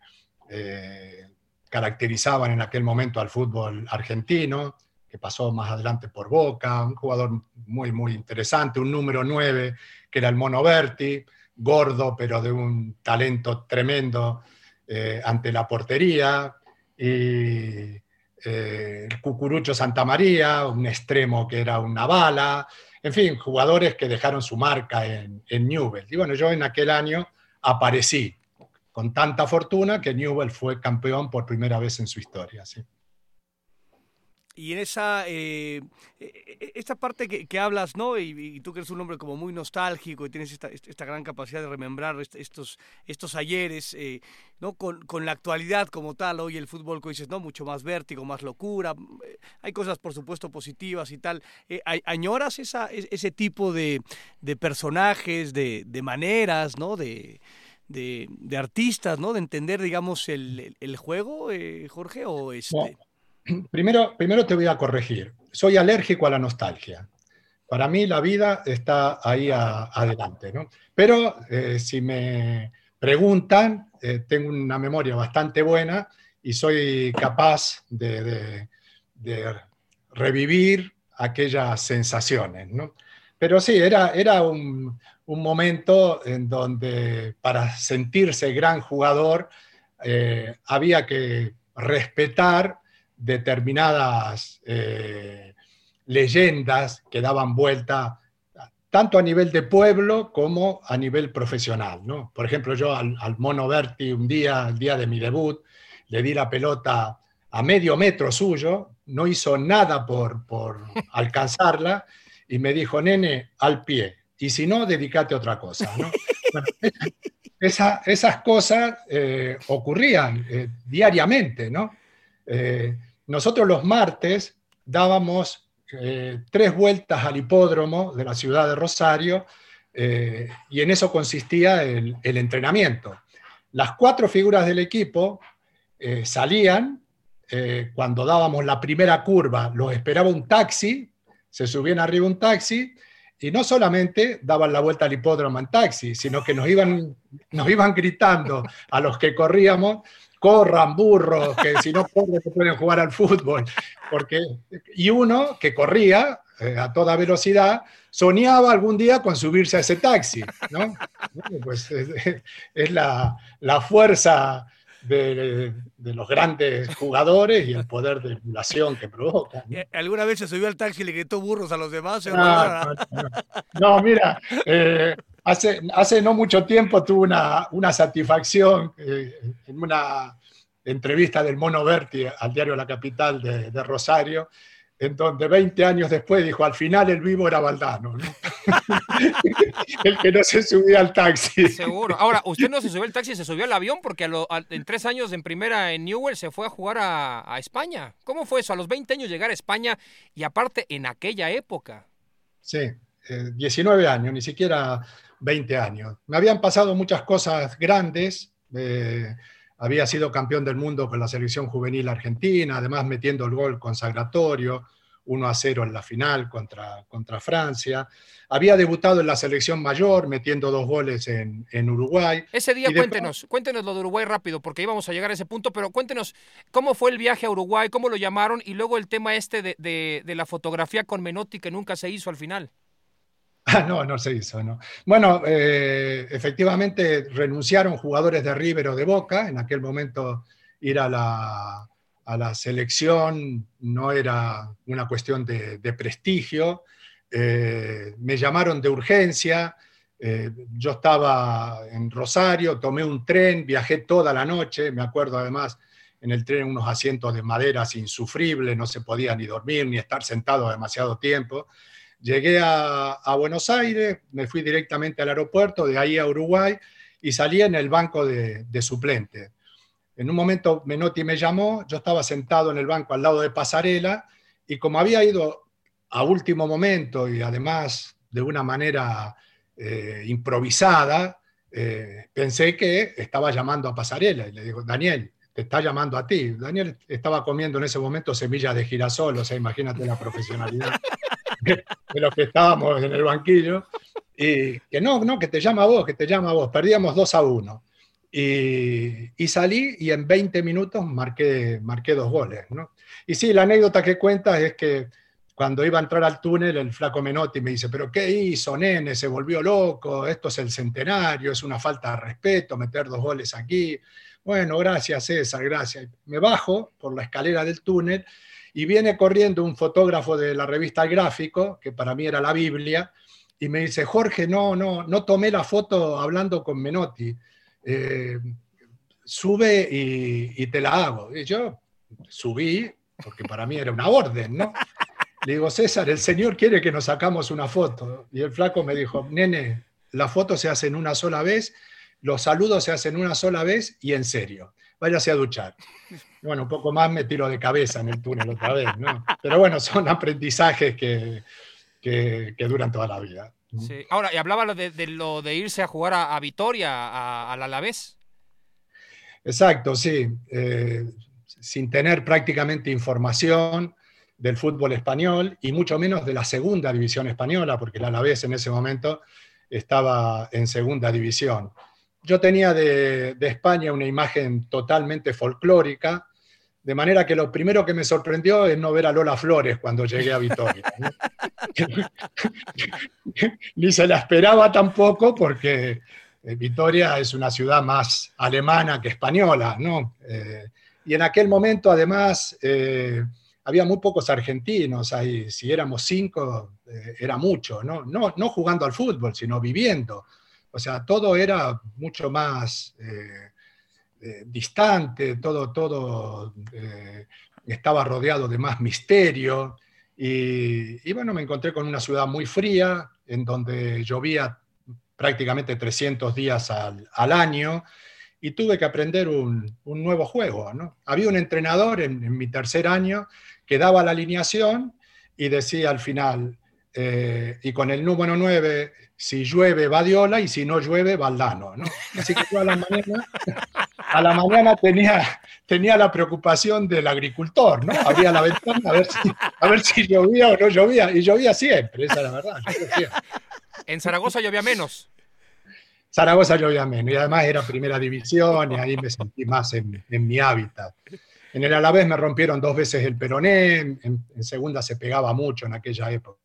caracterizaban en aquel momento al fútbol argentino, pasó más adelante por Boca, un jugador muy, muy interesante, un número 9, que era el Mono Berti, gordo, pero de un talento tremendo eh, ante la portería. Y eh, el Cucurucho Santamaría, un extremo que era una bala, en fin, jugadores que dejaron su marca en, en Newell. Y bueno, yo en aquel año aparecí con tanta fortuna que Newell fue campeón por primera vez en su historia. ¿sí? Y en esa eh, e, e, esta parte que, hablas, ¿no? Y, tú que eres un hombre como muy nostálgico y tienes esta, esta gran capacidad de remembrar estos, estos ayeres, eh, ¿no? Con, con, la actualidad como tal, hoy el fútbol, como dices, ¿no? Mucho más vértigo, más locura. Eh, hay cosas, por supuesto, positivas y tal. ¿Añoras esa, ese tipo de, de personajes, de, de, maneras, ¿no? De, de, de, artistas, ¿no? De entender, digamos, el, el juego, Jorge, o este primero, primero te voy a corregir. Soy alérgico a la nostalgia. Para mí la vida está ahí adelante. ¿no? Pero eh, si me preguntan, eh, tengo una memoria bastante buena y soy capaz de, revivir aquellas sensaciones. ¿no? Pero sí, era, era un, momento en donde para sentirse gran jugador eh, había que respetar determinadas eh, leyendas que daban vuelta tanto a nivel de pueblo como a nivel profesional. ¿no? Por ejemplo, yo al, Mono Berti un día, el día de mi debut, le di la pelota a medio metro suyo, no hizo nada por, por alcanzarla y me dijo, nene, al pie, y si no, dedícate a otra cosa. esas cosas eh, ocurrían eh, diariamente, ¿no? Nosotros los martes dábamos eh, tres vueltas al hipódromo de la ciudad de Rosario eh, y en eso consistía el, entrenamiento. Las cuatro figuras del equipo eh, salían, cuando dábamos la primera curva, los esperaba un taxi, se subían arriba un taxi y no solamente daban la vuelta al hipódromo en taxi, sino que nos iban, nos iban gritando a los que corríamos corran burros, que si no corren no pueden jugar al fútbol. Porque, y uno que corría eh, a toda velocidad soñaba algún día con subirse a ese taxi. ¿no? pues es, la, la, fuerza de, de, los grandes jugadores y el poder de emulación que provoca. Eh, ¿Alguna vez se subió al taxi y le gritó burros a los demás? no, mira, eh, Hace, hace no mucho tiempo tuve una, una satisfacción eh, en una entrevista del Mono Berti al diario La Capital de, Rosario, en donde 20 años después dijo, al final el vivo era Valdano, el que no se subía al taxi. Seguro. Ahora, usted no se subió al taxi, se subió al avión porque en tres años en primera en Newell se fue a jugar a, a, España. ¿Cómo fue eso? A los 20 años llegar a España y aparte en aquella época. Sí, 19 eh, años, ni siquiera 20 años. Me habían pasado muchas cosas grandes. Eh, había sido campeón del mundo con la selección juvenil argentina, además metiendo el gol consagratorio, 1 a 0 en la final contra, contra Francia. Había debutado en la selección mayor, metiendo dos goles en, Uruguay. Ese día cuéntenos, cuéntenos lo de Uruguay rápido, porque íbamos a llegar a ese punto, pero cuéntenos cómo fue el viaje a Uruguay, cómo lo llamaron y luego el tema este de, de la fotografía con Menotti que nunca se hizo al final. Ah, no, no se hizo, ¿no? Bueno, eh, efectivamente renunciaron jugadores de River o de Boca. En aquel momento ir a la, a la selección no era una cuestión de, prestigio. Eh, me llamaron de urgencia. Eh, yo estaba en Rosario, tomé un tren, viajé toda la noche. Me acuerdo además en el tren unos asientos de maderas insufribles, no se podía ni dormir ni estar sentado demasiado tiempo. Llegué a, Buenos Aires, me fui directamente al aeropuerto, de ahí a Uruguay, y salí en el banco de, suplente. En un momento Menotti me llamó, yo estaba sentado en el banco al lado de Pasarela, y como había ido a último momento y además de una manera eh, improvisada, eh, pensé que estaba llamando a Pasarela y le digo, Daniel, te está llamando a ti. Daniel estaba comiendo en ese momento semillas de girasol, o sea, imagínate la profesionalidad de los que estábamos en el banquillo, y que no, no, que te llama vos, que te llama vos. Perdíamos 2 a 1. Y, salí y en 20 minutos marqué, marqué dos goles. ¿no? Y sí, la anécdota que cuentas es que cuando iba a entrar al túnel, el flaco Menotti me dice, pero ¿qué hizo, nene? Se volvió loco, esto es el centenario, es una falta de respeto meter dos goles aquí. Bueno, gracias César, gracias. Me bajo por la escalera del túnel y viene corriendo un fotógrafo de la revista El Gráfico, que para mí era la Biblia, y me dice, Jorge, no, no, no tomé la foto hablando con Menotti. Eh, sube y, te la hago. Y yo subí, porque para mí era una orden, ¿no? Le digo, César, el señor quiere que nos sacamos una foto. Y el flaco me dijo, nene, la foto se hace en una sola vez, los saludos se hacen una sola vez y en serio. Váyase a duchar. Bueno, un poco más me tiro de cabeza en el túnel otra vez, ¿no? Pero bueno, son aprendizajes que, que, duran toda la vida. Sí. Ahora, y hablaba de, de, lo de irse a jugar a, Vitoria, al Alavés. Exacto, sí. Eh, sin tener prácticamente información del fútbol español y mucho menos de la segunda división española, porque el Alavés en ese momento estaba en segunda división. Yo tenía de, de España una imagen totalmente folclórica, de manera que lo primero que me sorprendió es no ver a Lola Flores cuando llegué a Vitoria. Ni se la esperaba tampoco porque eh, Vitoria es una ciudad más alemana que española, ¿no? Eh, y en aquel momento, además, eh, había muy pocos argentinos ahí. Si éramos cinco, era mucho, ¿no? ¿no? No jugando al fútbol, sino viviendo. O sea, todo era mucho más eh, distante, todo, todo eh, estaba rodeado de más misterio. Y, bueno, me encontré con una ciudad muy fría, en donde llovía prácticamente 300 días al, año, y tuve que aprender un, nuevo juego. ¿no? Había un entrenador en, en, mi tercer año que daba la alineación y decía al final, eh, y con el número 9, si llueve Badiola y si no llueve Valdano. ¿no? Así que yo a la mañana, a la mañana tenía, tenía la preocupación del agricultor, ¿no? Abría la ventana a ver, si, a ver si llovía o no llovía, y llovía siempre, esa es la verdad. En Zaragoza llovía menos. Zaragoza llovía menos, y además era primera división, y ahí me sentí más en, en mi hábitat. En el Alavés me rompieron dos veces el peroné, en, en segunda se pegaba mucho en aquella época.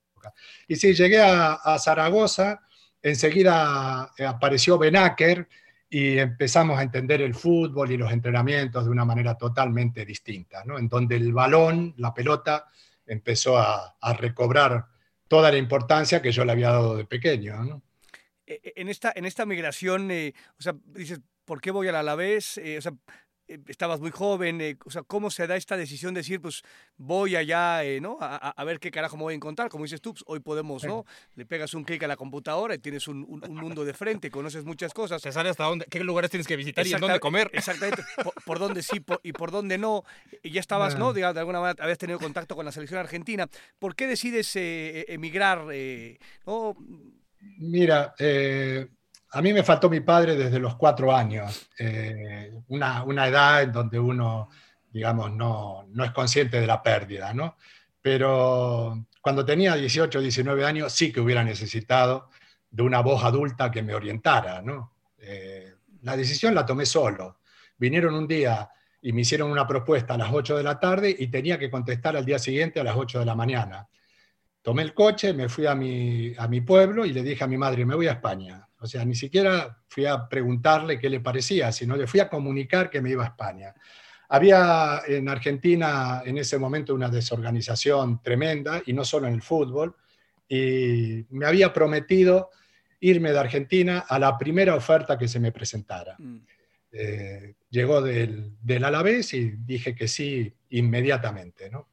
Y sí, llegué a, Zaragoza, enseguida eh, apareció Benaker y empezamos a entender el fútbol y los entrenamientos de una manera totalmente distinta, ¿no? en donde el balón, la pelota, empezó a, recobrar toda la importancia que yo le había dado de pequeño. E, e, en esta, en esta migración, eh, o sea, dices, ¿por qué voy al Alavés? Eh, o estabas muy joven, eh, o sea, ¿cómo se da esta decisión de decir, pues voy allá, eh, ¿no? A, ver qué carajo me voy a encontrar? Como dices tú, pues, hoy podemos, ¿no? Le pegas un clic a la computadora y tienes un, mundo de frente, conoces muchas cosas. Se sabe hasta dónde, qué lugares tienes que visitar y dónde comer. Exactamente, por, dónde sí y por dónde no. Y ya estabas, ¿no? De, alguna manera habías tenido contacto con la selección argentina. ¿Por qué decides emigrar, ¿no? Mira, eh, a mí me faltó mi padre desde los cuatro años, eh, una, edad en donde uno, digamos, no, no, es consciente de la pérdida, ¿no? Pero cuando tenía 18, 19 años sí que hubiera necesitado de una voz adulta que me orientara, ¿no? Eh, la decisión la tomé solo. Vinieron un día y me hicieron una propuesta a las 8 de la tarde y tenía que contestar al día siguiente a las 8 de la mañana. Tomé el coche, me fui a mi, a mi pueblo y le dije a mi madre, me voy a España. O sea, ni siquiera fui a preguntarle qué le parecía, sino le fui a comunicar que me iba a España. Había en Argentina en ese momento una desorganización tremenda, y no solo en el fútbol, y me había prometido irme de Argentina a la primera oferta que se me presentara. Mm. Eh, llegó del, del, Alavés y dije que sí inmediatamente. ¿no?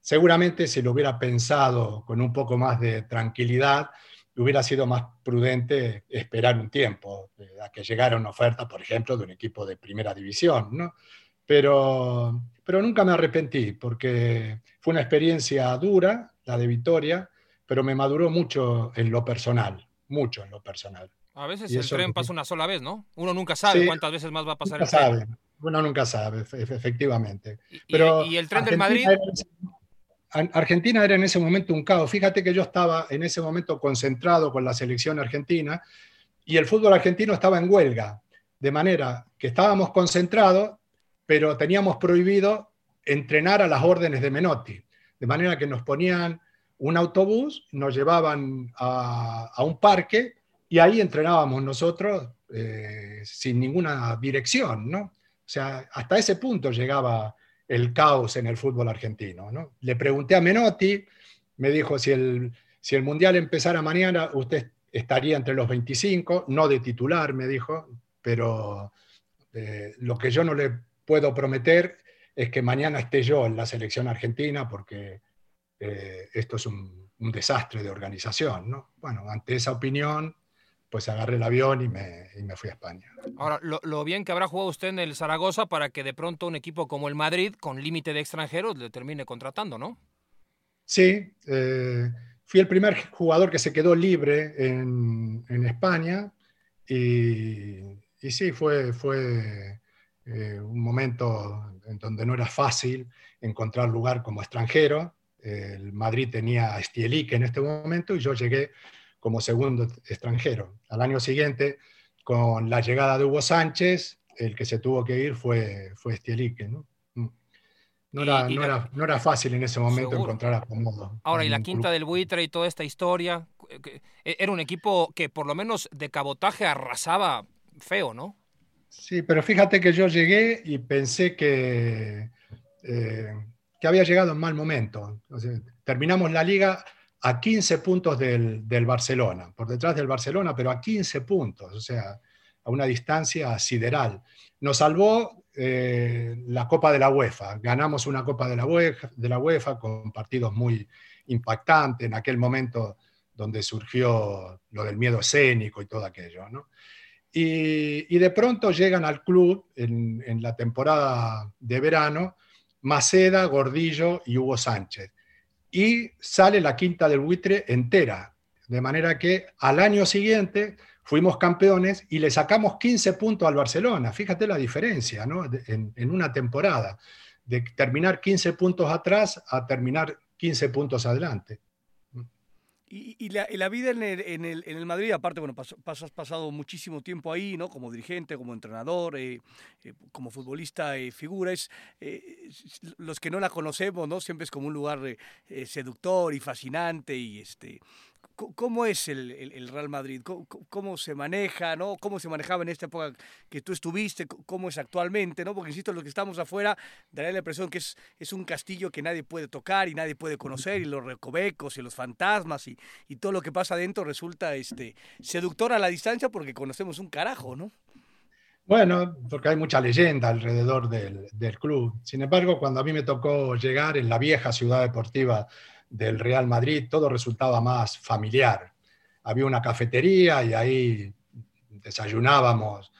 Seguramente si lo hubiera pensado con un poco más de tranquilidad, hubiera sido más prudente esperar un tiempo eh, a que llegara una oferta, por ejemplo, de un equipo de primera división, ¿no? Pero, pero nunca me arrepentí porque fue una experiencia dura, la de Vitoria, pero me maduró mucho en lo personal, mucho en lo personal. A veces el tren pasa una sola vez, ¿no? Uno nunca sabe cuántas veces más va a pasar el tren. Uno nunca sabe, efectivamente. ¿Y, pero y el tren del Madrid? Argentina era en ese momento un caos. Fíjate que yo estaba en ese momento concentrado con la selección argentina y el fútbol argentino estaba en huelga, de manera que estábamos concentrados, pero teníamos prohibido entrenar a las órdenes de Menotti, de manera que nos ponían un autobús, nos llevaban a, un parque y ahí entrenábamos nosotros eh, sin ninguna dirección, ¿no? O sea, hasta ese punto llegaba el caos en el fútbol argentino. ¿no? Le pregunté a Menotti, me dijo, si el, si el Mundial empezara mañana, usted estaría entre los 25, no de titular, me dijo, pero Eh, lo que yo no le puedo prometer es que mañana esté yo en la selección argentina porque eh, esto es un, desastre de organización. ¿no? Bueno, ante esa opinión, pues agarré el avión y me, fui a España. Ahora, lo, bien que habrá jugado usted en el Zaragoza para que de pronto un equipo como el Madrid, con límite de extranjeros, le termine contratando, ¿no? Sí, eh, fui el primer jugador que se quedó libre en, España y, sí, fue, fue eh, un momento en donde no era fácil encontrar lugar como extranjero. El Madrid tenía a Stielic en este momento y yo llegué como segundo extranjero. Al año siguiente, con la llegada de Hugo Sánchez, el que se tuvo que ir fue, fue Stielic. ¿no? Mm. No era, no, era, fácil en ese momento encontrar acomodo. Ahora, y la quinta del buitre y toda esta historia, e, era un equipo que por lo menos de cabotaje arrasaba feo, ¿no? Sí, pero fíjate que yo llegué y pensé que, eh, que había llegado en mal momento. terminamos la liga a 15 puntos del, Barcelona, por detrás del Barcelona, pero a 15 puntos, o sea, a una distancia sideral. Nos salvó eh, la Copa de la UEFA. Ganamos una Copa de la, UEFA, de la con partidos muy impactantes en aquel momento donde surgió lo del miedo escénico y todo aquello. Y, de pronto llegan al club en, la temporada de verano Maceda, Gordillo y Hugo Sánchez. Y sale la quinta del buitre entera. De manera que al año siguiente fuimos campeones y le sacamos 15 puntos al Barcelona. Fíjate la diferencia ¿no? en, una temporada, de terminar 15 puntos atrás a terminar 15 puntos adelante. Y, la, vida en el, Madrid, aparte, bueno, has pasado muchísimo tiempo ahí, ¿no? Como dirigente, como entrenador, eh, eh, como futbolista, eh, figuras. los que no la conocemos, ¿no? Siempre es como un lugar seductor y fascinante y este ¿Cómo es el, Real Madrid? ¿Cómo, se maneja? ¿no? ¿Cómo se manejaba en esta época que tú estuviste? ¿Cómo es actualmente? ¿no? Porque, insisto, los que estamos afuera, daría la impresión que es, es un castillo que nadie puede tocar y nadie puede conocer, y los recovecos y los fantasmas y, y todo lo que pasa adentro resulta este, seductor a la distancia porque conocemos un carajo, ¿no? Bueno, porque hay mucha leyenda alrededor del, del, club. Sin embargo, cuando a mí me tocó llegar en la vieja ciudad deportiva del Real Madrid, todo resultaba más familiar. Había una cafetería y ahí desayunábamos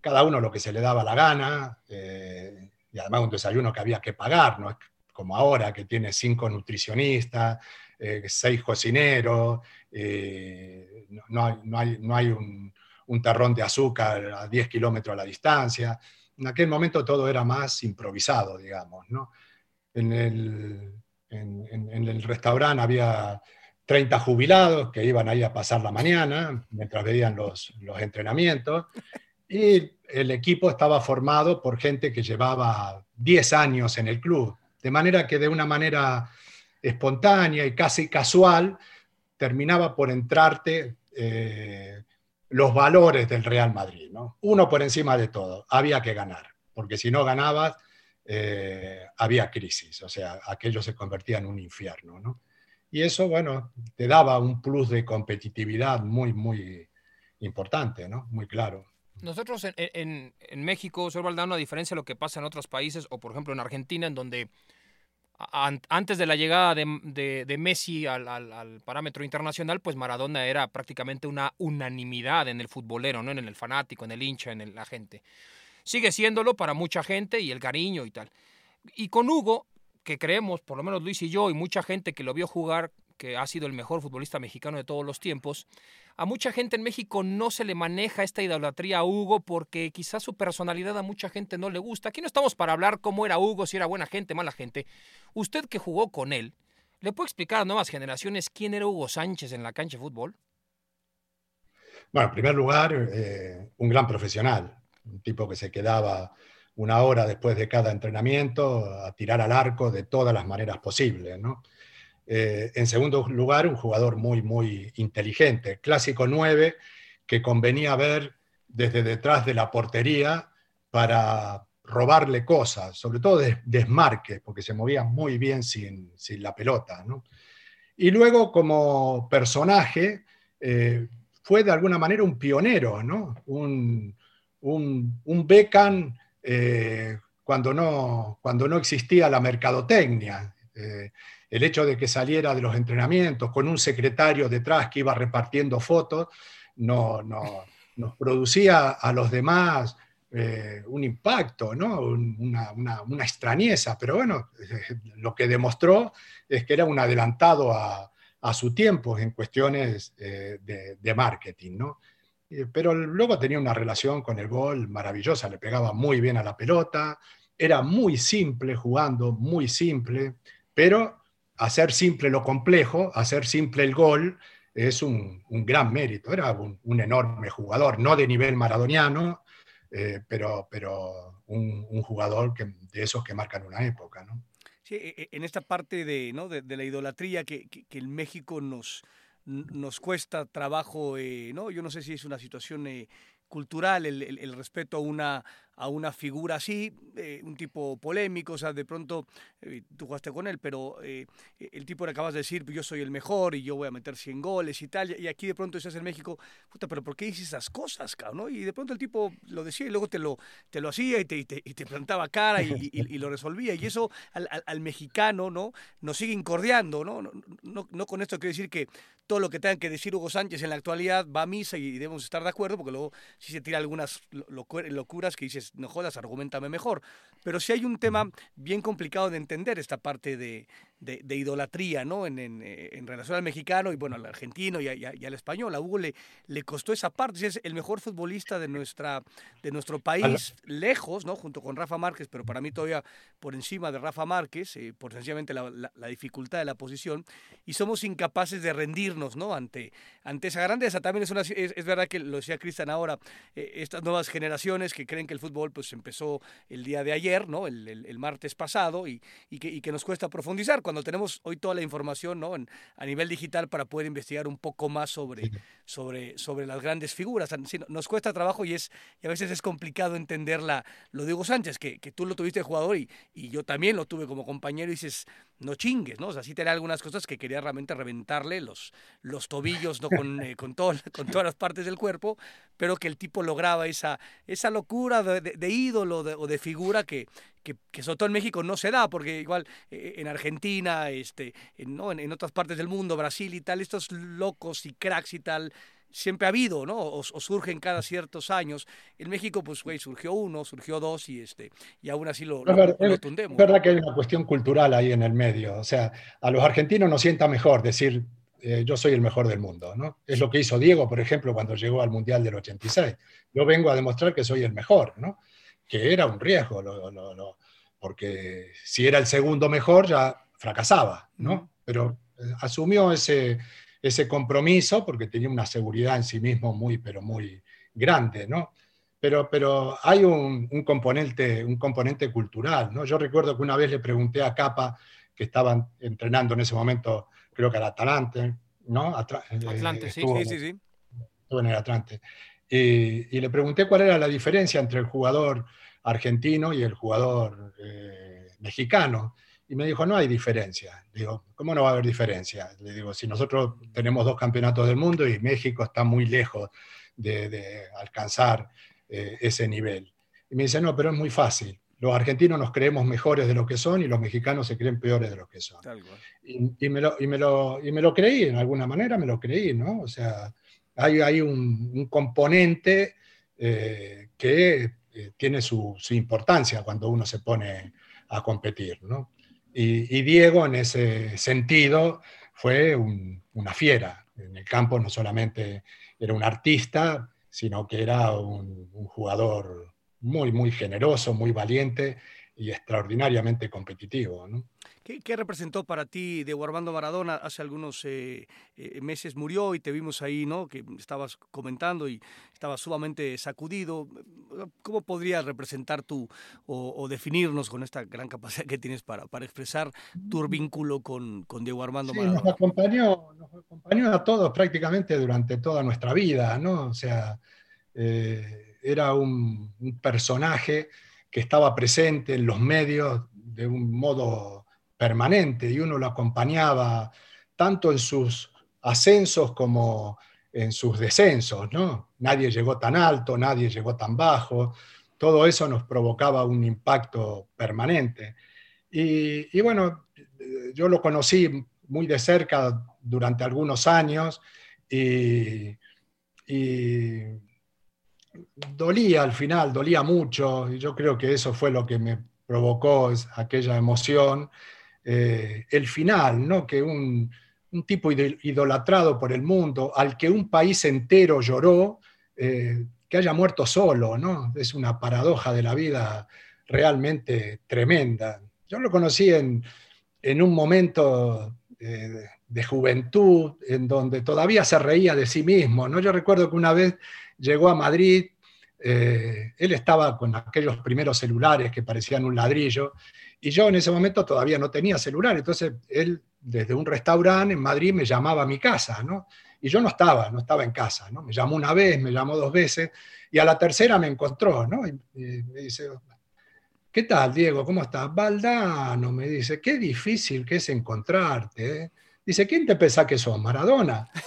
cada uno lo que se le daba la gana, eh, y además un desayuno que había que pagar, no como ahora que tiene cinco nutricionistas, eh, seis cocineros, eh, no, hay, no, hay, un, un, terrón de azúcar a 10 kilómetros a la distancia. En aquel momento todo era más improvisado, digamos. ¿no? En el, en, el restaurante había 30 jubilados que iban ahí a pasar la mañana mientras veían los, entrenamientos. Y el equipo estaba formado por gente que llevaba 10 años en el club. De manera que de una manera espontánea y casi casual terminaba por entrarte eh, los valores del Real Madrid. ¿no? Uno por encima de todo, había que ganar, porque si no ganabas eh, había crisis, o sea, aquello se convertía en un infierno. ¿no? Y eso, bueno, te daba un plus de competitividad muy, muy importante, ¿no? Muy claro. Nosotros en, en, México, señor Valdano, a diferencia de lo que pasa en otros países, o por ejemplo en Argentina, en donde antes de la llegada de, de, Messi al, al, parámetro internacional, pues Maradona era prácticamente una unanimidad en el futbolero, ¿no? en el fanático, en el hincha, en la gente sigue siéndolo para mucha gente y el cariño y tal. Y con Hugo, que creemos, por lo menos Luis y yo, y mucha gente que lo vio jugar, que ha sido el mejor futbolista mexicano de todos los tiempos, a mucha gente en México no se le maneja esta idolatría a Hugo porque quizás su personalidad a mucha gente no le gusta. Aquí no estamos para hablar cómo era Hugo, si era buena gente, mala gente. Usted que jugó con él, ¿le puede explicar a nuevas generaciones quién era Hugo Sánchez en la cancha de fútbol? Bueno, en primer lugar, eh, un gran profesional un tipo que se quedaba una hora después de cada entrenamiento a tirar al arco de todas las maneras posibles. Eh, en segundo lugar, un jugador muy, muy inteligente, clásico 9, que convenía ver desde detrás de la portería para robarle cosas, sobre todo de, desmarques, porque se movía muy bien sin, la pelota. Y luego, como personaje, eh, fue de alguna manera un pionero, ¿no? un, un, un eh, cuando, no, cuando no existía la mercadotecnia. Eh, el hecho de que saliera de los entrenamientos con un secretario detrás que iba repartiendo fotos, no, no nos producía a los demás eh, un impacto, ¿no? una, una, extrañeza, pero bueno, lo que demostró es que era un adelantado a, a su tiempo en cuestiones de, de, marketing. ¿no? Pero luego tenía una relación con el gol maravillosa, le pegaba muy bien a la pelota, era muy simple jugando, muy simple, pero hacer simple lo complejo, hacer simple el gol, es un, gran mérito. Era un, enorme jugador, no de nivel maradoniano, eh, pero, pero un, jugador que, de esos que marcan una época. ¿no? Sí, e, e, en esta parte de, ¿no? de, la idolatría que, que, que, el México nos, nos cuesta trabajo, eh, ¿no? Yo no sé si es una situación eh, cultural el, el, respeto a una, a una figura así, eh, un tipo polémico, o sea, de pronto eh, tú jugaste con él, pero eh, el tipo le acabas de decir, yo soy el mejor y yo voy a meter 100 goles y tal, y aquí de pronto estás en México, puta, pero ¿por qué dices esas cosas, cabrón? Y de pronto el tipo lo decía y luego te lo, te lo hacía y te, y te, plantaba cara y, y, lo resolvía, y eso al, al, mexicano, ¿no? Nos sigue incordiando, ¿no? No, no, no con esto quiero decir que todo lo que tenga que decir Hugo Sánchez en la actualidad va a misa y debemos estar de acuerdo, porque luego si se tira algunas locuras que dices, no jodas, argumentame mejor. Pero si hay un tema bien complicado de entender esta parte de, de, idolatría, ¿no? En, eh, en, relación al mexicano y bueno, al argentino y, al español. A Hugo le, le costó esa parte. Es el mejor futbolista de, nuestra, de nuestro país, lejos, ¿no? Junto con Rafa Márquez, pero para mí todavía por encima de Rafa Márquez, eh, por sencillamente la, la, dificultad de la posición. Y somos incapaces de rendirnos, ¿no? Ante, ante esa grandeza. También es, una, es, verdad que lo decía Cristian ahora, eh, estas nuevas generaciones que creen que el fútbol pues empezó el día de ayer, ¿no? El, el, martes pasado y, y, que, y que nos cuesta profundizar cuando tenemos hoy toda la información ¿no? a nivel digital para poder investigar un poco más sobre, sobre, sobre las grandes figuras. Nos cuesta trabajo y, es, y a veces es complicado entenderla. Lo digo Sánchez, que, que tú lo tuviste de jugador y, y yo también lo tuve como compañero y dices, no chingues, ¿no? O sea, sí tenía algunas cosas que quería realmente reventarle los, los tobillos, ¿no? Con, eh, con, todo, con todas las partes del cuerpo, pero que el tipo lograba esa, esa locura de, ídolo o de figura que, que, sobre todo en México no se da, porque igual eh, en Argentina, este, en, ¿no? En, en, otras partes del mundo, Brasil y tal, estos locos y cracks y tal, siempre ha habido, ¿no? O, surgen cada ciertos años. En México, pues, güey, surgió uno, surgió dos y, este, y aún así lo, lo, Es verdad que hay una cuestión cultural ahí en el medio. O sea, a los argentinos nos sienta mejor decir eh, yo soy el mejor del mundo, ¿no? Es lo que hizo Diego, por ejemplo, cuando llegó al Mundial del 86. Yo vengo a demostrar que soy el mejor, ¿no? Que era un riesgo, porque si era el segundo mejor ya fracasaba, ¿no? Pero eh, asumió ese, ese compromiso porque tenía una seguridad en sí mismo muy, pero muy grande, ¿no? Pero, pero hay un, componente, un componente cultural, ¿no? Yo recuerdo que una vez le pregunté a Capa, que estaban entrenando en ese momento, creo que era Atlante, ¿no? Eh, Atlante, sí, sí, sí, Estuvo en el Atlante. Y, le pregunté cuál era la diferencia entre el jugador argentino y el jugador eh, mexicano. Y me dijo, no hay diferencia. Digo, ¿cómo no va a haber diferencia? Le digo, si nosotros tenemos dos campeonatos del mundo y México está muy lejos de, alcanzar eh, ese nivel. Y me dice, no, pero es muy fácil. Los argentinos nos creemos mejores de lo que son y los mexicanos se creen peores de lo que son. Y, me lo, y, me lo, y me lo creí, en alguna manera me lo creí, ¿no? O sea, hay, hay un, componente eh, que eh, tiene su, su importancia cuando uno se pone a competir, ¿no? Y, Diego en ese sentido fue una fiera. En el campo no solamente era un artista, sino que era un, jugador muy, muy generoso, muy valiente y extraordinariamente competitivo. ¿Qué, representó para ti Diego Armando Maradona? Hace algunos eh, eh, meses murió y te vimos ahí, ¿no? Que estabas comentando y estabas sumamente sacudido. ¿Cómo podrías representar tú o, definirnos con esta gran capacidad que tienes para, para expresar tu vínculo con, con Diego Armando sí, Maradona? Nos acompañó, nos acompañó a todos prácticamente durante toda nuestra vida, ¿no? O sea, eh, era un, un personaje que estaba presente en los medios de un modo permanente y uno lo acompañaba tanto en sus ascensos como en sus descensos, ¿no? Nadie llegó tan alto, nadie llegó tan bajo, todo eso nos provocaba un impacto permanente. Y, bueno, yo lo conocí muy de cerca durante algunos años y, dolía al final, dolía mucho, y yo creo que eso fue lo que me provocó aquella emoción. Eh, el final, ¿no? Que un, tipo idolatrado por el mundo, al que un país entero lloró, eh, que haya muerto solo, ¿no? Es una paradoja de la vida realmente tremenda. Yo lo conocí en, un momento eh, de juventud, en donde todavía se reía de sí mismo, ¿no? Yo recuerdo que una vez llegó a Madrid, él estaba con aquellos primeros celulares que parecían un ladrillo, y yo en ese momento todavía no tenía celular, entonces él desde un restaurante en Madrid me llamaba a mi casa, ¿no? Y yo no estaba, no estaba en casa, ¿no? Me llamó una vez, me llamó dos veces, y a la tercera me encontró, ¿no? Y, me dice, ¿qué tal, Diego? ¿Cómo estás? Valdano, me dice, qué difícil que es encontrarte. ¿eh? Dice, ¿quién te pensás que sos? Maradona.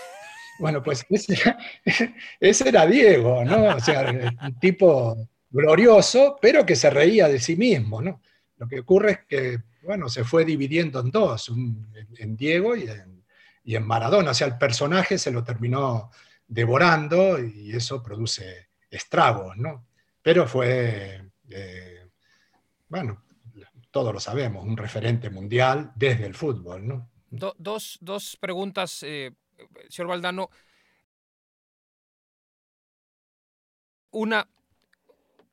Bueno, pues ese, ese, era Diego, ¿no? O sea, un tipo glorioso, pero que se reía de sí mismo, ¿no? Lo que ocurre es que bueno, se fue dividiendo en dos, en Diego y en, Maradona. O sea, el personaje se lo terminó devorando y eso produce estragos, ¿no? Pero fue, eh, bueno, todos lo sabemos, un referente mundial desde el fútbol, ¿no? dos, preguntas, eh, señor Valdano. Una,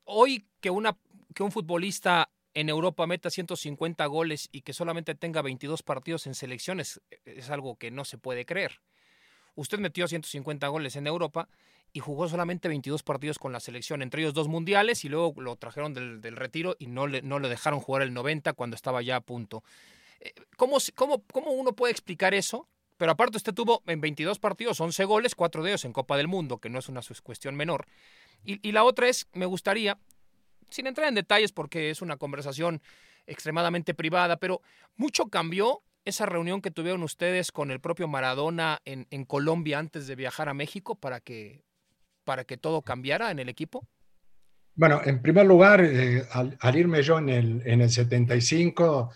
hoy que, una, que un futbolista en Europa meta 150 goles y que solamente tenga 22 partidos en selecciones es algo que no se puede creer. Usted metió 150 goles en Europa y jugó solamente 22 partidos con la selección, entre ellos dos mundiales y luego lo trajeron del, retiro y no le, no dejaron jugar el 90 cuando estaba ya a punto. Eh, ¿Cómo, cómo, cómo uno puede explicar eso? Pero aparte usted tuvo en 22 partidos 11 goles, 4 de ellos en Copa del Mundo, que no es una cuestión menor. Y la otra es, me gustaría sin entrar en detalles porque es una conversación extremadamente privada, pero mucho cambió esa reunión que tuvieron ustedes con el propio Maradona en, Colombia antes de viajar a México para que, para que todo cambiara en el equipo? Bueno, en primer lugar, eh, al, irme yo en el, en el 75,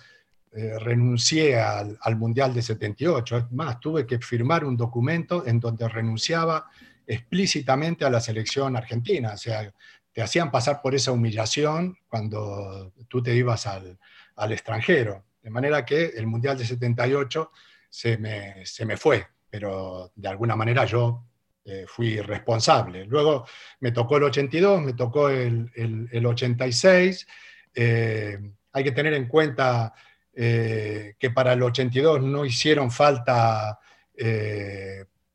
eh, renuncié al, al, Mundial de 78. Es más, tuve que firmar un documento en donde renunciaba explícitamente a la selección argentina. O sea, te hacían pasar por esa humillación cuando tú te ibas al, extranjero. De manera que el Mundial de 78 se me, se me fue, pero de alguna manera yo eh, fui responsable. Luego me tocó el 82, me tocó el, el, 86. Eh, hay que tener en cuenta eh, que para el 82 no hicieron falta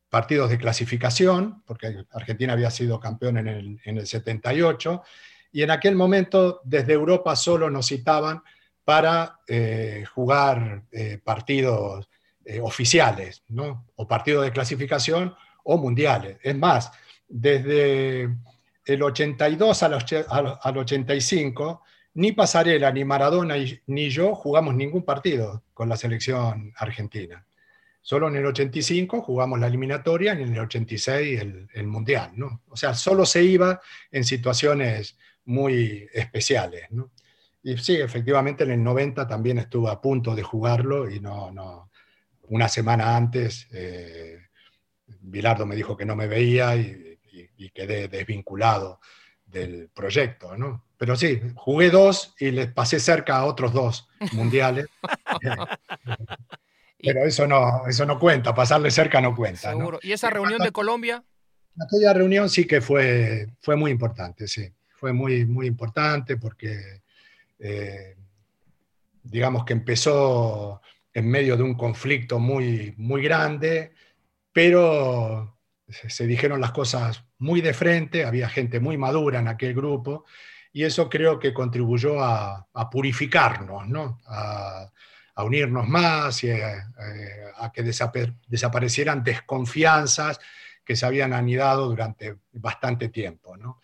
partidos de clasificación, porque Argentina había sido campeón en el, en el 78, y en aquel momento desde Europa solo nos citaban para eh, jugar eh, partidos eh, oficiales, ¿no? o partidos de clasificación o mundiales. Es más, desde el 82 al, al 85, ni Pasarela, ni Maradona, ni yo jugamos ningún partido con la selección argentina. Solo en el 85 jugamos la eliminatoria y en el 86 el, Mundial, ¿no? O sea, solo se iba en situaciones muy especiales, ¿no? Y sí, efectivamente en el 90 también estuve a punto de jugarlo y no, no, una semana antes eh, Bilardo me dijo que no me veía y, y, quedé desvinculado del proyecto, ¿no? Pero sí, jugué dos y les pasé cerca a otros dos mundiales. Pero eso no, eso no cuenta, pasarle cerca no cuenta. Seguro. ¿Y esa reunión de Colombia? Aquella reunión sí que fue, fue muy importante, sí. Fue muy, muy importante porque, eh, digamos que empezó en medio de un conflicto muy, muy grande, pero se dijeron las cosas muy de frente, había gente muy madura en aquel grupo, y eso creo que contribuyó a, a purificarnos, ¿no? A, a unirnos más y a, eh, que desaparecieran desconfianzas que se habían anidado durante bastante tiempo. ¿no?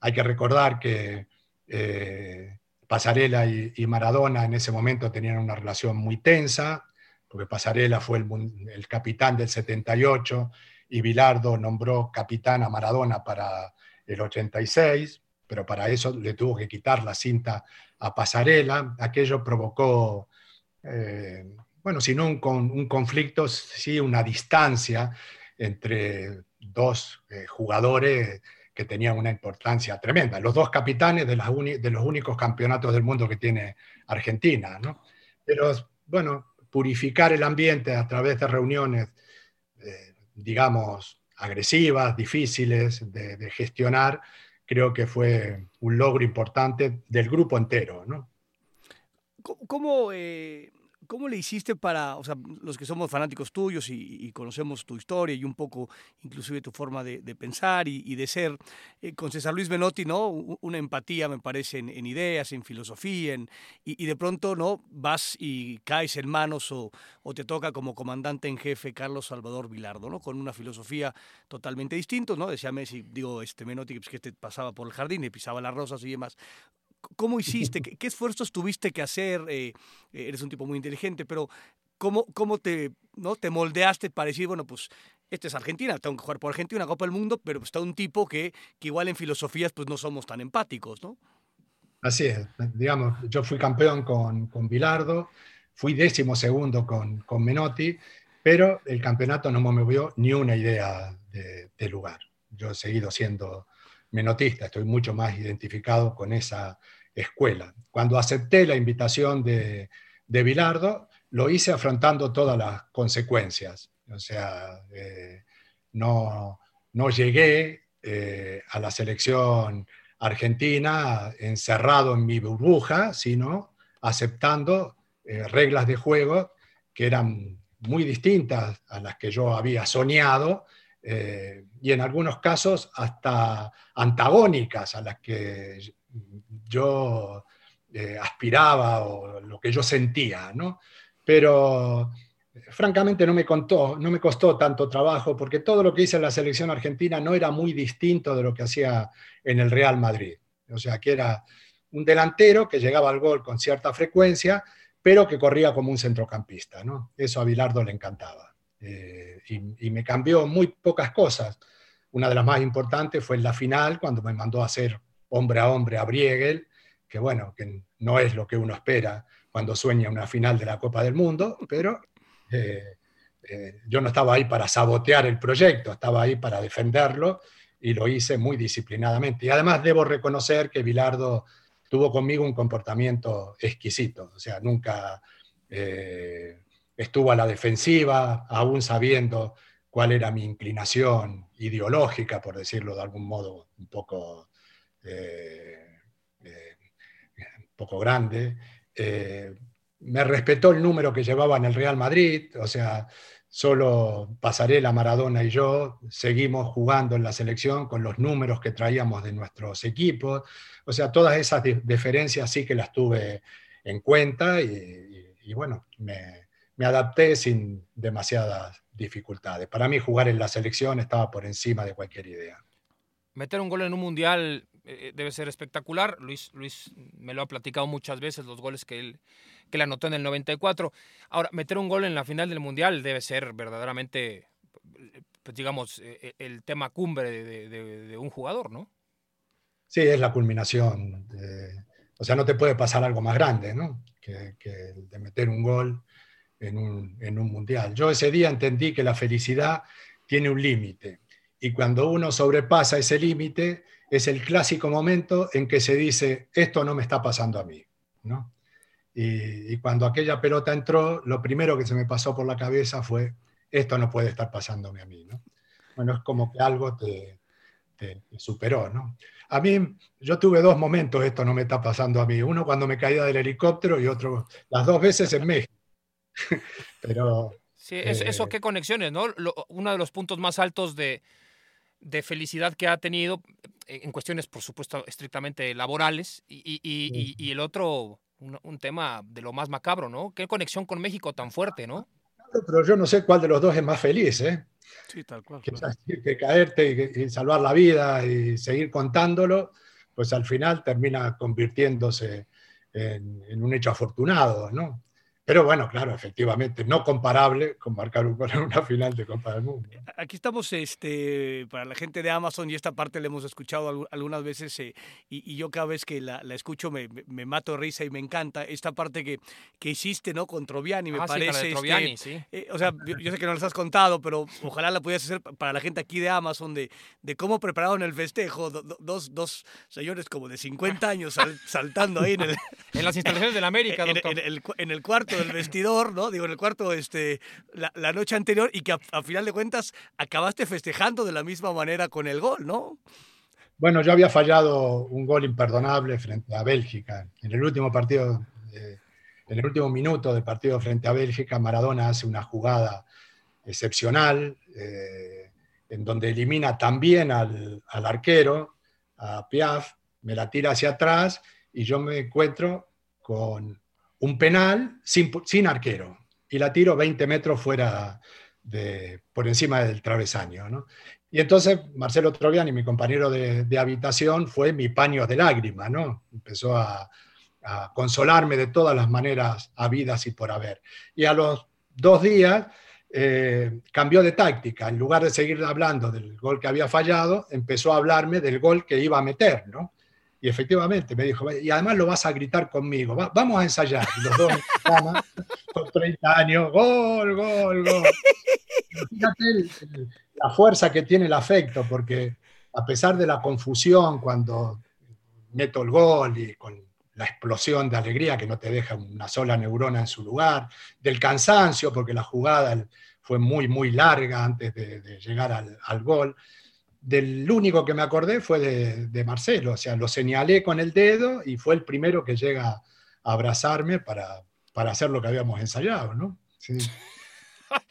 Hay que recordar que eh, Pasarela y, Maradona en ese momento tenían una relación muy tensa, porque Pasarela fue el, el capitán del 78 y Bilardo nombró capitán a Maradona para el 86, pero para eso le tuvo que quitar la cinta a Pasarela. Aquello provocó, eh, bueno, si no un, un, conflicto, sí una distancia entre dos eh, jugadores que tenían una importancia tremenda. Los dos capitanes de, de, los únicos campeonatos del mundo que tiene Argentina. ¿no? Pero, bueno, purificar el ambiente a través de reuniones, eh, digamos, agresivas, difíciles de, gestionar, creo que fue un logro importante del grupo entero. ¿no? ¿Cómo, eh, ¿Cómo le hiciste para, los que somos fanáticos tuyos y, conocemos tu historia y un poco inclusive tu forma de, pensar y, de ser, eh, con César Luis Menotti, ¿no? Una empatía, me parece, en, ideas, en filosofía, y, de pronto, ¿no? Vas y caes en manos o, te toca como comandante en jefe Carlos Salvador Vilardo, ¿no? Con una filosofía totalmente distinta, ¿no? Decía Messi, digo, este Menotti, pues, que este pasaba por el jardín y pisaba las rosas y demás. ¿Cómo hiciste? ¿Qué, esfuerzos tuviste que hacer? Eh, eres un tipo muy inteligente, pero ¿cómo, cómo te, ¿no? te moldeaste para decir, bueno, pues este es Argentina, tengo que jugar por Argentina, una Copa del Mundo, pero está un tipo que, que igual en filosofías pues no somos tan empáticos, ¿no? Así es, digamos, yo fui campeón con, con Bilardo, fui décimo segundo con, con Menotti, pero el campeonato no me movió ni una idea de, de lugar. Yo he seguido siendo menotista, estoy mucho más identificado con esa escuela. Cuando acepté la invitación de, de Bilardo, lo hice afrontando todas las consecuencias. O sea, eh, no, no, llegué eh, a la selección argentina encerrado en mi burbuja, sino aceptando eh, reglas de juego que eran muy distintas a las que yo había soñado eh, y en algunos casos hasta antagónicas a las que yo eh, aspiraba o lo que yo sentía, ¿no? Pero francamente no me, no me costó tanto trabajo porque todo lo que hice en la selección argentina no era muy distinto de lo que hacía en el Real Madrid. O sea, que era un delantero que llegaba al gol con cierta frecuencia, pero que corría como un centrocampista, ¿no? Eso a Bilardo le encantaba. Eh, y, me cambió muy pocas cosas. Una de las más importantes fue en la final, cuando me mandó a hacer hombre a hombre a Briegel, que bueno, que no es lo que uno espera cuando sueña una final de la Copa del Mundo, pero eh, eh, yo no estaba ahí para sabotear el proyecto, estaba ahí para defenderlo y lo hice muy disciplinadamente. Y además debo reconocer que Bilardo tuvo conmigo un comportamiento exquisito, o sea, nunca estuvo a la defensiva, aún sabiendo cuál era mi inclinación ideológica, por decirlo de algún modo un poco, eh, eh, un poco grande. Eh, me respetó el número que llevaba en el Real Madrid, o sea, solo Pasarela, Maradona y yo seguimos jugando en la selección con los números que traíamos de nuestros equipos. O sea, todas esas diferencias sí que las tuve en cuenta y bueno, me, me adapté sin demasiadas dificultades. Para mí jugar en la selección estaba por encima de cualquier idea. Meter un gol en un mundial eh, debe ser espectacular. Luis, Luis me lo ha platicado muchas veces, los goles que él, que él anotó en el 94. Ahora, meter un gol en la final del mundial debe ser verdaderamente, pues, digamos, eh, eh, el tema cumbre de, un jugador, ¿no? Sí, es la culminación. o sea, no te puede pasar algo más grande, ¿no? Que, que de meter un gol en un, mundial. Yo ese día entendí que la felicidad tiene un límite y cuando uno sobrepasa ese límite es el clásico momento en que se dice, esto no me está pasando a mí. ¿no? Y, cuando aquella pelota entró, lo primero que se me pasó por la cabeza fue, esto no puede estar pasándome a mí. ¿no? Bueno, es como que algo te, te, superó. ¿no? A mí, yo tuve dos momentos, esto no me está pasando a mí. Uno cuando me caía del helicóptero y otro, las dos veces en México. Pero. Sí, eso, eh, qué conexiones, ¿no? uno de los puntos más altos de, felicidad que ha tenido eh, en cuestiones, por supuesto, estrictamente laborales, y, el otro, un, tema de lo más macabro, ¿no? Qué conexión con México tan fuerte, ¿no? Pero yo no sé cuál de los dos es más feliz, ¿eh? Sí, tal cual. Que, caerte y, salvar la vida y seguir contándolo, pues al final termina convirtiéndose en, en un hecho afortunado, ¿no? Pero bueno, claro, efectivamente, no comparable con marcar un gol en una final de Copa del Mundo. Aquí estamos, este, para la gente de Amazon, y esta parte la hemos escuchado algunas veces, eh, y, yo cada vez que la, escucho me, me, mato risa y me encanta. Esta parte que, que hiciste, ¿no? Con Troviani, me ah, parece. Sí, sí. Eh, o sea, yo, sé que no las has contado, pero ojalá la pudieras hacer para la gente aquí de Amazon, de, de cómo prepararon el festejo. dos, dos señores como de 50 años saltando ahí en el... en las instalaciones de la América, doctor. En, el, en el cuarto del vestidor, ¿no? Digo, en el cuarto este, la, noche anterior y que a, final de cuentas acabaste festejando de la misma manera con el gol, ¿no? Bueno, yo había fallado un gol imperdonable frente a Bélgica. En el último partido, en el último minuto del partido frente a Bélgica, Maradona hace una jugada excepcional, eh, en donde elimina también al, al arquero, a Piaf, me la tira hacia atrás y yo me encuentro con un penal sin, arquero y la tiro 20 metros fuera de, por encima del travesaño. Y entonces Marcelo Troviani, mi compañero de, habitación, fue mi paño de lágrima, ¿no? Empezó a, consolarme de todas las maneras habidas y por haber. Y a los dos días eh, cambió de táctica. En lugar de seguir hablando del gol que había fallado, empezó a hablarme del gol que iba a meter, ¿no? Y efectivamente me dijo, y además lo vas a gritar conmigo, vamos a ensayar. Los dos con 30 años, gol, gol, gol. Fíjate la fuerza que tiene el afecto, porque a pesar de la confusión cuando meto el gol y con la explosión de alegría que no te deja una sola neurona en su lugar, del cansancio, porque la jugada fue muy, muy larga antes de, llegar al gol, del único que me acordé fue de, Marcelo, o sea, lo señalé con el dedo y fue el primero que llega a abrazarme para, para hacer lo que habíamos ensayado, ¿no?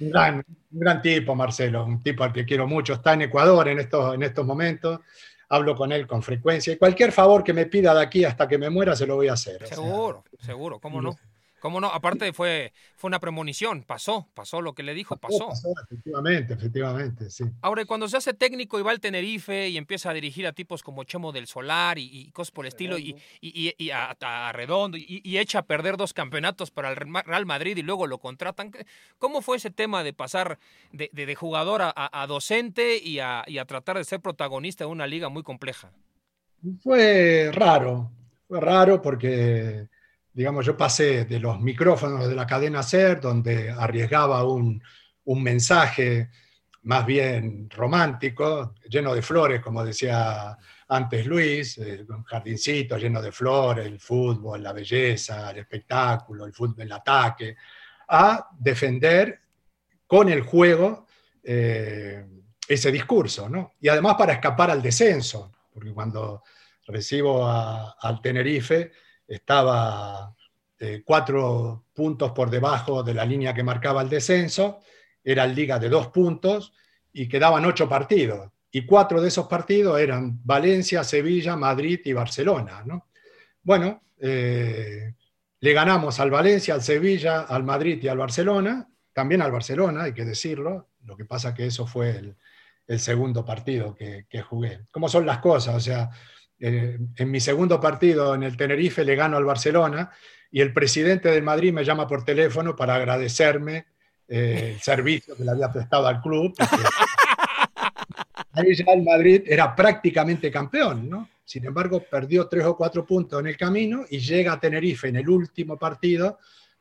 Un, gran, tipo, Marcelo, un tipo al que quiero mucho, está en Ecuador en estos, en estos momentos, hablo con él con frecuencia y cualquier favor que me pida de aquí hasta que me muera se lo voy a hacer. Seguro, seguro, ¿cómo no? ¿Cómo no? Aparte fue, fue una premonición, pasó, pasó lo que le dijo, pasó. efectivamente, efectivamente, sí. Ahora, cuando se hace técnico y va al Tenerife y empieza a dirigir a tipos como Chemo del Solar y, cosas por el estilo, y, y, a, Redondo, y, echa a perder dos campeonatos para el Real Madrid y luego lo contratan, ¿cómo fue ese tema de pasar de, de, jugador a, a, docente y a tratar de ser protagonista de una liga muy compleja? Fue raro, fue raro porque digamos, yo pasé de los micrófonos de la cadena SER, donde arriesgaba un, mensaje más bien romántico, lleno de flores, como decía antes Luis, eh, un jardincito lleno de flores, el fútbol, la belleza, el espectáculo, el fútbol, el ataque, a defender con el juego eh, ese discurso, ¿no? Y además para escapar al descenso, porque cuando recibo al Tenerife, estaba eh, cuatro puntos por debajo de la línea que marcaba el descenso, era liga de dos puntos y quedaban ocho partidos. Y cuatro de esos partidos eran Valencia, Sevilla, Madrid y Barcelona. Bueno, eh, le ganamos al Valencia, al Sevilla, al Madrid y al Barcelona, también al Barcelona, hay que decirlo. Lo que pasa que eso fue el, segundo partido que, que, jugué. ¿Cómo son las cosas? O sea, eh, en mi segundo partido en el Tenerife le gano al Barcelona y el presidente del Madrid me llama por teléfono para agradecerme eh, el servicio que le había prestado al club. Ahí ya el Madrid era prácticamente campeón, ¿no? Sin embargo, perdió tres o cuatro puntos en el camino y llega a Tenerife en el último partido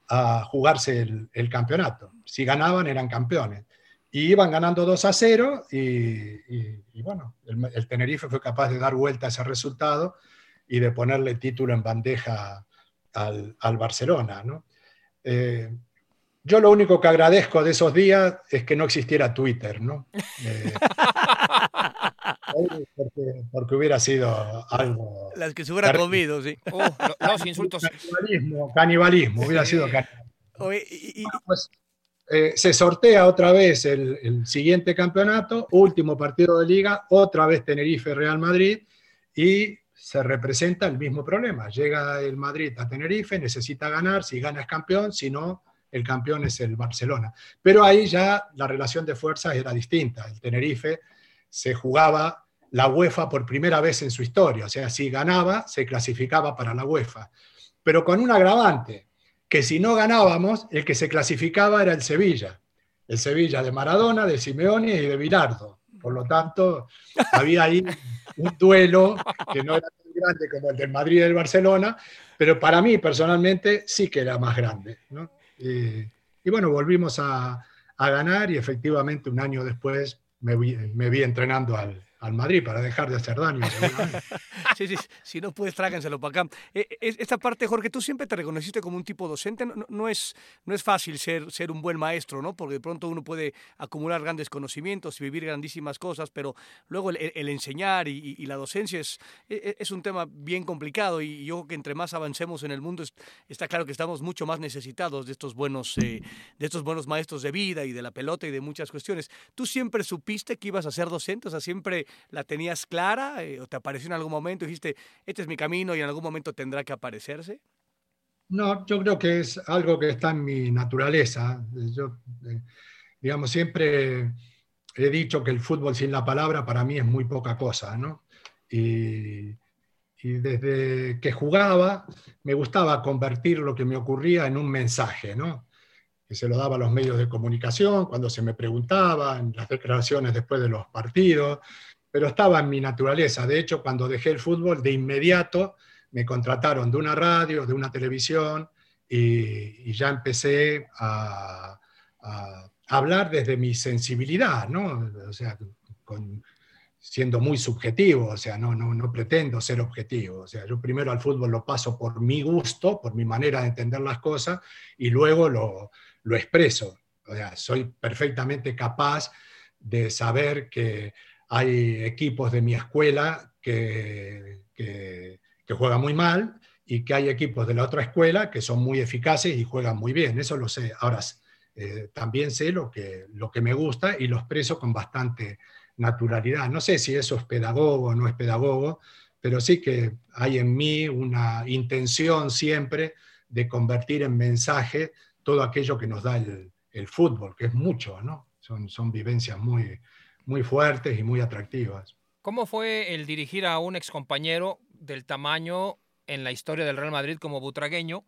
a jugarse el campeonato. Si ganaban, eran campeones. Y iban ganando 2 a 0 y, bueno, el, Tenerife fue capaz de dar vuelta a ese resultado y de ponerle título en bandeja al, al Barcelona. ¿no? Eh, yo lo único que agradezco de esos días es que no existiera Twitter, ¿no? Eh, porque, hubiera sido algo... Las que se hubiera comido, sí. Uh, los insultos. Canibalismo, canibalismo, hubiera sido canibalismo. y, pues, eh, se sortea otra vez el, siguiente campeonato, último partido de liga, otra vez Tenerife-Real Madrid, y se representa el mismo problema. Llega el Madrid a Tenerife, necesita ganar, si gana es campeón, si no, el campeón es el Barcelona. Pero ahí ya la relación de fuerzas era distinta. El Tenerife se jugaba la UEFA por primera vez en su historia, o sea, si ganaba, se clasificaba para la UEFA. Pero con un agravante, que si no ganábamos, el que se clasificaba era el Sevilla. El Sevilla de Maradona, de Simeone y de Virardo. Por lo tanto, había ahí un duelo que no era tan grande como el del Madrid y del Barcelona, pero para mí personalmente sí que era más grande. Y, bueno, volvimos a, ganar y efectivamente un año después me vi entrenando al, al Madrid para dejar de hacer daño. sí, sí, si no puedes, tráganselo para acá. Eh, esta parte, Jorge, tú siempre te reconociste como un tipo docente. No, no, es, no es fácil ser, ser un buen maestro, ¿no? Porque de pronto uno puede acumular grandes conocimientos y vivir grandísimas cosas, pero luego el, enseñar y, la docencia es, e, e, es un tema bien complicado y yo creo que entre más avancemos en el mundo está claro que estamos mucho más necesitados de estos buenos, eh, de estos buenos maestros de vida y de la pelota y de muchas cuestiones. ¿Tú siempre supiste que ibas a ser docente? O sea, siempre la tenías clara eh, o te apareció en algún momento dijiste, este es mi camino y en algún momento tendrá que aparecerse? No, yo creo que es algo que está en mi naturaleza. Yo, eh, digamos, siempre he dicho que el fútbol sin la palabra para mí es muy poca cosa, ¿no? Y, y desde que jugaba me gustaba convertir lo que me ocurría en un mensaje, ¿no? que se lo daba a los medios de comunicación cuando se me preguntaba, en las declaraciones después de los partidos, pero estaba en mi naturaleza. De hecho, cuando dejé el fútbol, de inmediato me contrataron de una radio, de una televisión, y, ya empecé a, hablar desde mi sensibilidad, ¿no? O sea, siendo muy subjetivo, o sea, no, no, no pretendo ser objetivo. O sea, yo primero al fútbol lo paso por mi gusto, por mi manera de entender las cosas, y luego lo, lo expreso. O sea, soy perfectamente capaz de saber que hay equipos de mi escuela que, que, juegan muy mal y que hay equipos de la otra escuela que son muy eficaces y juegan muy bien. Eso lo sé. Ahora, eh, también sé lo que, lo que me gusta y lo expreso con bastante naturalidad. No sé si eso es pedagogo o no es pedagogo, pero sí que hay en mí una intención siempre de convertir en mensaje todo aquello que nos da el, el fútbol, que es mucho, ¿no? Son, son vivencias muy, muy fuertes y muy atractivas. ¿Cómo fue el dirigir a un excompañero del tamaño en la historia del Real Madrid como butragueño,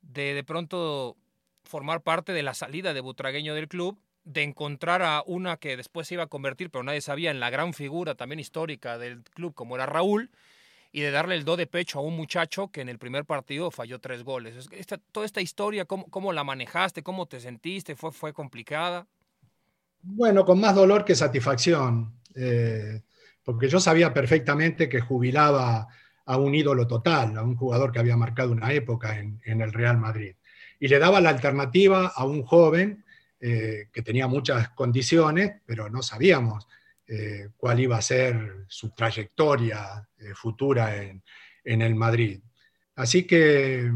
de de pronto formar parte de la salida de butragueño del club, de encontrar a una que después se iba a convertir, pero nadie sabía, en la gran figura también histórica del club como era Raúl, y de darle el do de pecho a un muchacho que en el primer partido falló tres goles. toda esta historia, ¿cómo, ¿cómo, la manejaste? ¿Cómo te sentiste? ¿Fue, fue complicada? Bueno, con más dolor que satisfacción, eh, porque yo sabía perfectamente que jubilaba a un ídolo total, a un jugador que había marcado una época en, el Real Madrid. Y le daba la alternativa a un joven eh, que tenía muchas condiciones, pero no sabíamos eh, cuál iba a ser su trayectoria futura en, el Madrid. Así que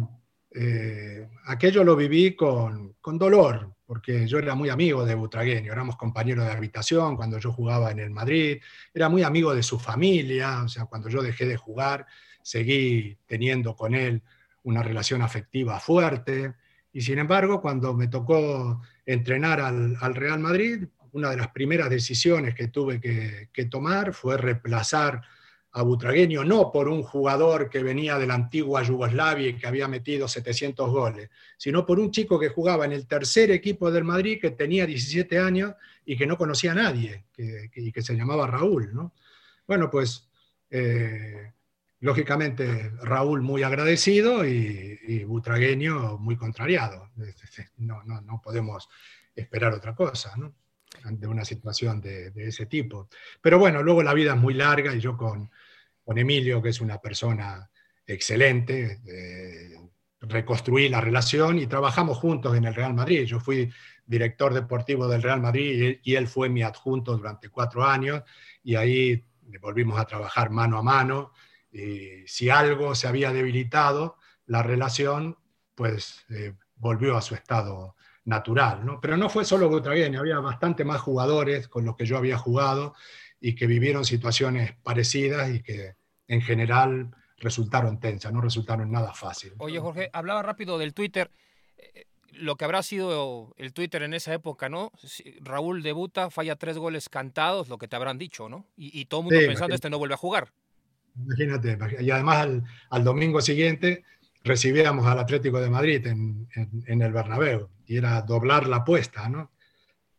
aquello lo viví con, con dolor, porque yo era muy amigo de Butragueño, éramos compañeros de habitación cuando yo jugaba en el Madrid, era muy amigo de su familia, o sea, cuando yo dejé de jugar, seguí teniendo con él una relación afectiva fuerte, y sin embargo, cuando me tocó entrenar al, Real Madrid, una de las primeras decisiones que tuve que, tomar fue reemplazar a Butragueño, no por un jugador que venía de la antigua Yugoslavia y que había metido 700 goles, sino por un chico que jugaba en el tercer equipo del Madrid, que tenía 17 años y que no conocía a nadie, y que se llamaba Raúl. ¿no? Bueno, pues eh, lógicamente Raúl muy agradecido y, Butragueño muy contrariado. No, no, no podemos esperar otra cosa. ¿no? ante una situación de, ese tipo. Pero bueno, luego la vida es muy larga y yo con, con Emilio, que es una persona excelente, eh, reconstruí la relación y trabajamos juntos en el Real Madrid. Yo fui director deportivo del Real Madrid y, él fue mi adjunto durante cuatro años y ahí volvimos a trabajar mano a mano. Y si algo se había debilitado, la relación pues eh, volvió a su estado natural, ¿no? Pero no fue solo Butragueño, había bastante más jugadores con los que yo había jugado y que vivieron situaciones parecidas y que en general resultaron tensas, no resultaron nada fácil. Oye, Jorge, hablaba rápido del Twitter. Eh, lo que habrá sido el Twitter en esa época, ¿no? Raúl debuta, falla tres goles cantados, lo que te habrán dicho, ¿no? Y, todo el mundo pensando, este no vuelve a jugar. Imagínate, y además al, al domingo siguiente recibíamos al Atlético de Madrid en, el Bernabéu y era doblar la apuesta, ¿no?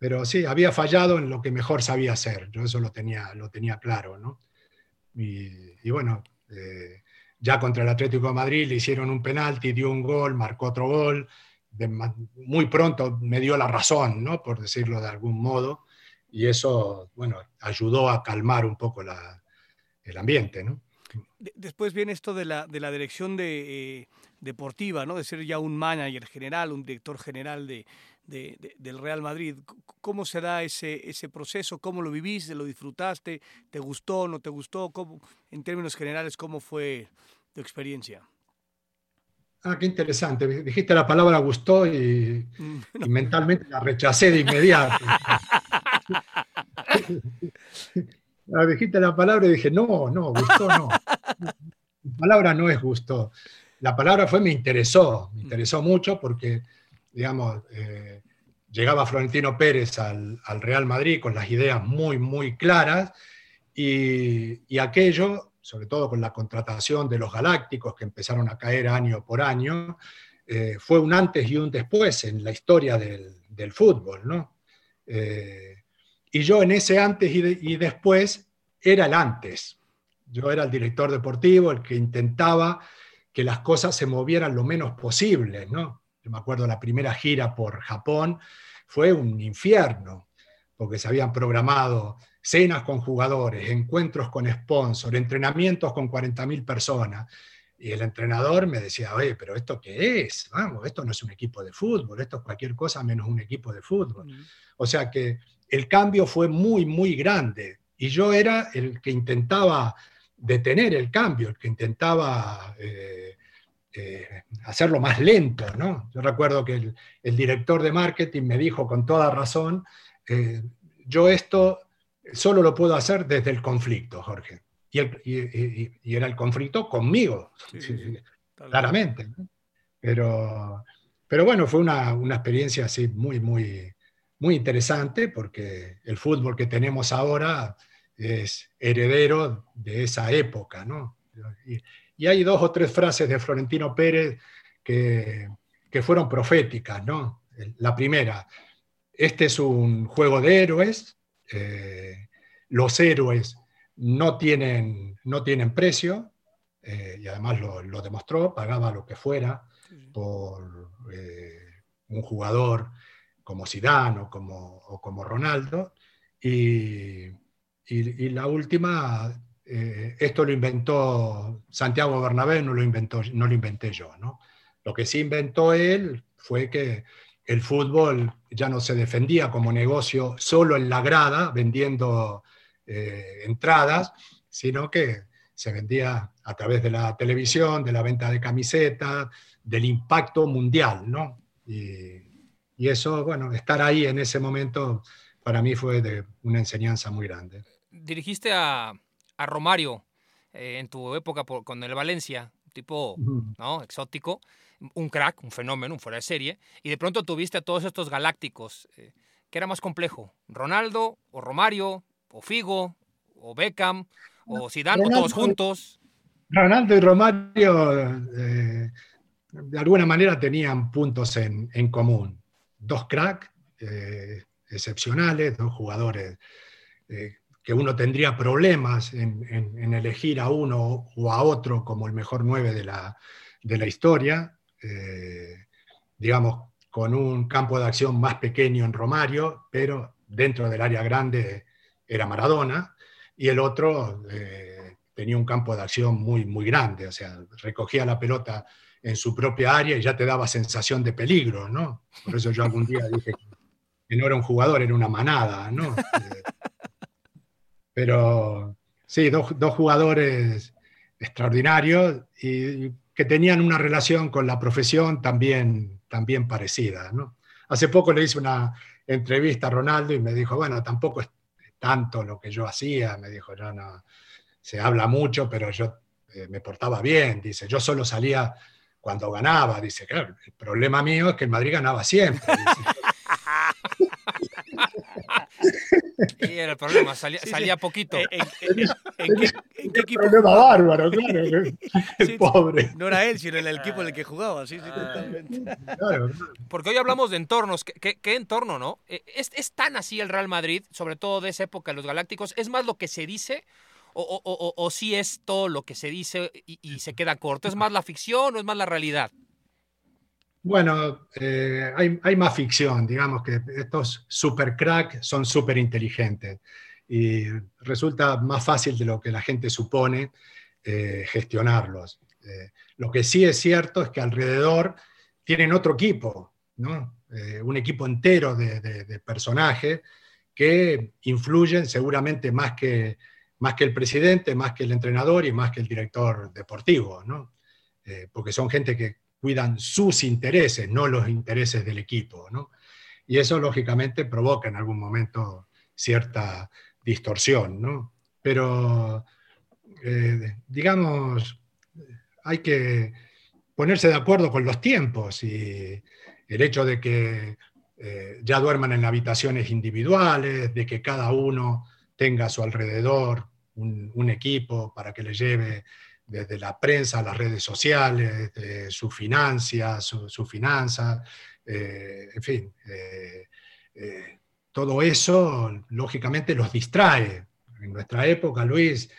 Pero sí, había fallado en lo que mejor sabía hacer, yo eso lo tenía, lo tenía claro, ¿no? Y, bueno, eh, ya contra el Atlético de Madrid le hicieron un penalti, dio un gol, marcó otro gol, muy pronto me dio la razón, ¿no? Por decirlo de algún modo, y eso, bueno, ayudó a calmar un poco el ambiente, ¿no? Después viene esto de la, de la dirección eh, deportiva, ¿no? de ser ya un manager general, un director general de, del Real Madrid. ¿Cómo se da ese, ese proceso? ¿Cómo lo viviste? ¿Lo disfrutaste? ¿Te gustó? ¿No te gustó? ¿Cómo, en términos generales, ¿cómo fue tu experiencia? Ah, qué interesante. Dijiste la palabra gustó y, y mentalmente la rechacé de inmediato. Ah, dijiste la palabra y dije, no, no, gustó no. La palabra no es gusto. La palabra fue me interesó, me interesó mucho porque, digamos, eh, llegaba Florentino Pérez al, Real Madrid con las ideas muy, muy claras y, aquello, sobre todo con la contratación de los galácticos que empezaron a caer año por año, eh, fue un antes y un después en la historia del, fútbol, ¿no? Eh, y yo en ese antes y, después era el antes. Yo era el director deportivo, el que intentaba que las cosas se movieran lo menos posible, ¿no? Yo me acuerdo la primera gira por Japón fue un infierno, porque se habían programado cenas con jugadores, encuentros con sponsors, entrenamientos con 40.000 personas. Y el entrenador me decía, oye, pero ¿esto qué es? Vamos, esto no es un equipo de fútbol, esto es cualquier cosa menos un equipo de fútbol. O sea que el cambio fue muy, muy grande. Y yo era el que intentaba detener el cambio, el que intentaba eh, eh, hacerlo más lento. ¿no? Yo recuerdo que el, director de marketing me dijo con toda razón, eh, yo esto solo lo puedo hacer desde el conflicto, Jorge. Y, era el conflicto conmigo, claramente. Pero, pero bueno, fue una, una experiencia así muy, muy, muy interesante porque el fútbol que tenemos ahora es heredero de esa época, ¿no? Y, hay dos o tres frases de Florentino Pérez que, fueron proféticas, ¿no? La primera, este es un juego de héroes, eh, los héroes no tienen, no tienen precio, eh, y además lo, demostró, pagaba lo que fuera por eh, un jugador como Zidane o como, o como Ronaldo. Y, y, la última, eh, esto lo inventó Santiago Bernabé, no lo, inventó, no lo inventé yo. ¿no? Lo que sí inventó él fue que el fútbol ya no se defendía como negocio solo en la grada, vendiendo eh, entradas, sino que se vendía a través de la televisión, de la venta de camisetas, del impacto mundial, ¿no? Y, eso, bueno, estar ahí en ese momento para mí fue de una enseñanza muy grande. Dirigiste a, a Romario eh, en tu época con el Valencia, tipo ¿no? exótico, un crack, un fenómeno, un fuera de serie, y de pronto tuviste a todos estos galácticos. Eh, ¿Qué era más complejo? ¿Ronaldo o Romario o Figo o Beckham o Zidane o todos juntos? Ronaldo y Romario eh, de alguna manera tenían puntos en, en común dos cracks eh, excepcionales, dos jugadores eh, que uno tendría problemas en, elegir a uno o a otro como el mejor nueve de la, historia, eh, digamos, con un campo de acción más pequeño en Romario, pero dentro del área grande era Maradona, y el otro tenía un campo de acción muy, muy grande, o sea, recogía la pelota en su propia área y ya te daba sensación de peligro, ¿no? Por eso yo algún día dije que no era un jugador, era una manada, ¿no? Pero sí, dos, jugadores extraordinarios y que tenían una relación con la profesión también, también parecida, ¿no? Hace poco le hice una entrevista a Ronaldo y me dijo, bueno, tampoco es tanto lo que yo hacía, me dijo, yo no, se habla mucho, pero yo eh, me portaba bien, dice, yo solo salía cuando ganaba. Dice, claro, el problema mío es que el Madrid ganaba siempre. Y era el problema, salía, salía poquito. ¿En, qué equipo. problema bárbaro, claro. el pobre. No era él, sino el equipo en el que jugaba, sí, sí, Ah. totalmente. Claro, Porque hoy hablamos de entornos. ¿Qué, qué- qué entorno, no? Eh, ¿Es, es tan así el Real Madrid, sobre todo de esa época, los Galácticos? ¿Es más lo que se dice o, o, o, o sí es todo lo que se dice y, y se queda corto? ¿Es más la ficción o es más la realidad? Bueno, eh, hay, hay más ficción, digamos que estos super crack son súper inteligentes y resulta más fácil de lo que la gente supone eh, gestionarlos. Eh, lo que sí es cierto es que alrededor tienen otro equipo, ¿no? Eh, un equipo entero de, de- de personajes que influyen seguramente más que, más que el presidente, más que el entrenador y más que el director deportivo, ¿no? Eh, porque son gente que cuidan sus intereses, no los intereses del equipo, ¿no? Y eso lógicamente provoca en algún momento cierta distorsión, ¿no? Pero, eh, digamos, hay que ponerse de acuerdo con los tiempos y el hecho de que eh, ya duerman en habitaciones individuales, de que cada uno tenga a su alrededor un, un equipo para que le lleve desde la prensa las redes sociales, de su financia, su, su eh, en fin, eh, eh, todo eso lógicamente los distrae. En nuestra época, Luis,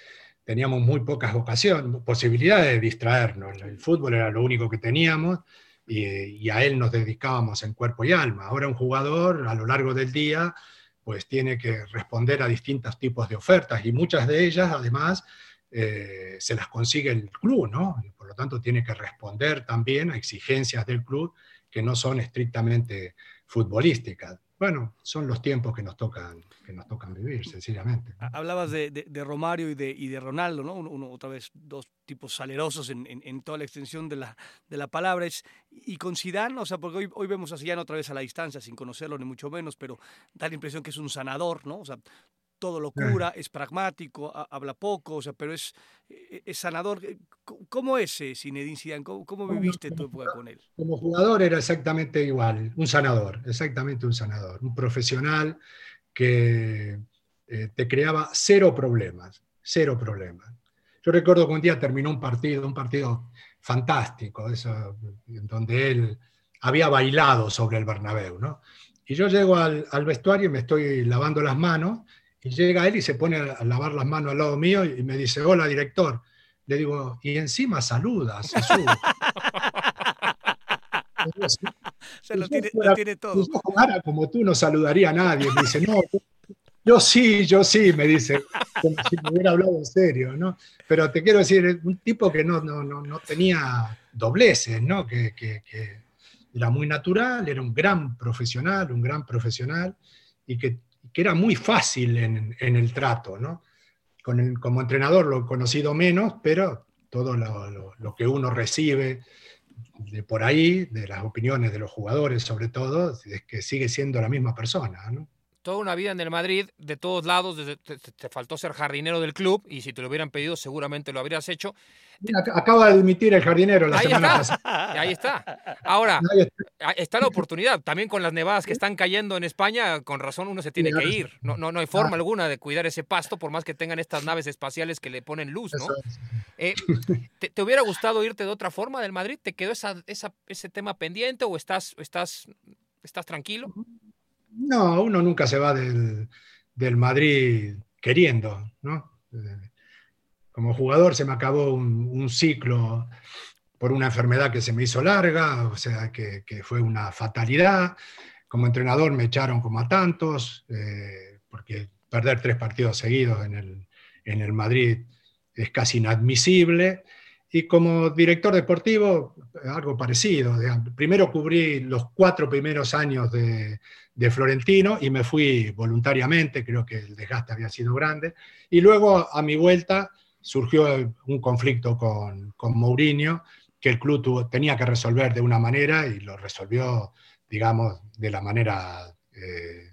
teníamos muy pocas ocasiones, posibilidades de distraernos. El fútbol era lo único que teníamos y, y a él nos dedicábamos en cuerpo y alma. Ahora un jugador a lo largo del día pues tiene que responder a distintos tipos de ofertas y muchas de ellas además eh, se las consigue el club, ¿no? Y por lo tanto tiene que responder también a exigencias del club que no son estrictamente futbolísticas. Bueno, son los tiempos que nos tocan, que nos tocan vivir, sencillamente. Ha- Hablabas de, Romario y de, y Ronaldo, ¿no? Uno, uno- otra vez, dos tipos salerosos en, en- toda la extensión de la, de la palabra. Y con Zidane, o sea, porque hoy, hoy vemos a Zidane otra vez a la distancia, sin conocerlo ni mucho menos, pero da la impresión que es un sanador, ¿no? O sea, todo lo cura, es pragmático, ha- habla poco, o sea, pero es, eh, es sanador. Eh, ¿Cómo es Zinedine Zidane? ¿Cómo, cómo viviste tu época con él? Como jugador era exactamente igual, un sanador, exactamente un sanador, un profesional que eh, te creaba cero problemas, cero problemas. Yo recuerdo que un día terminó un partido, un partido fantástico, eso, en donde él había bailado sobre el Bernabéu, ¿no? Y yo llego al, al vestuario y me estoy lavando las manos, y llega él y se pone a lavar las manos al lado mío y me dice, hola director. Le digo, y encima "Si- O sea, lo tiene, fuera- lo tiene todo. si yo jugara como tú, no saludaría a nadie. Me dice, no, yo, yo sí, yo sí, me dice, como si me hubiera hablado en serio, ¿no? Pero te quiero decir, un tipo que no, no, no, no tenía dobleces, ¿no? Que, que- que era muy natural, era un gran profesional, un gran profesional, y que, que era muy fácil en, el trato, ¿no? Como entrenador lo he conocido menos, pero todo lo, lo- lo que uno recibe de por ahí, de las opiniones de los jugadores sobre todo, es que sigue siendo la misma persona, ¿no? Toda una vida en el Madrid, de todos lados, desde- te, faltó ser jardinero del club y si te lo hubieran pedido seguramente lo habrías hecho. Ac- Acaba de dimitir el jardinero la Ahí semana está. pasada. Ahí está. Ahora, Ahí está. la oportunidad. También con las nevadas que están cayendo en España, con razón uno se tiene que ir. No, no, no hay forma Ah. alguna de cuidar ese pasto, por más que tengan estas naves espaciales que le ponen luz, ¿no? Es. Eh, ¿te, te hubiera gustado irte de otra forma del Madrid? ¿Te quedó esa, esa- ese tema pendiente o estás, estás, estás tranquilo? No, uno nunca se va del, del Madrid queriendo, ¿no? Eh, Como jugador se me acabó un, ciclo por una enfermedad que se me hizo larga, o sea, que, que fue una fatalidad. Como entrenador me echaron como a tantos, eh, porque perder tres partidos seguidos en el, en el Madrid es casi inadmisible. Y como director deportivo, algo parecido. Primero cubrí los cuatro primeros años de, de Florentino y me fui voluntariamente, creo que el desgaste había sido grande. Y luego a mi vuelta surgió un conflicto con, con Mourinho que el club tenía que resolver de una manera y lo resolvió, digamos, de la manera eh,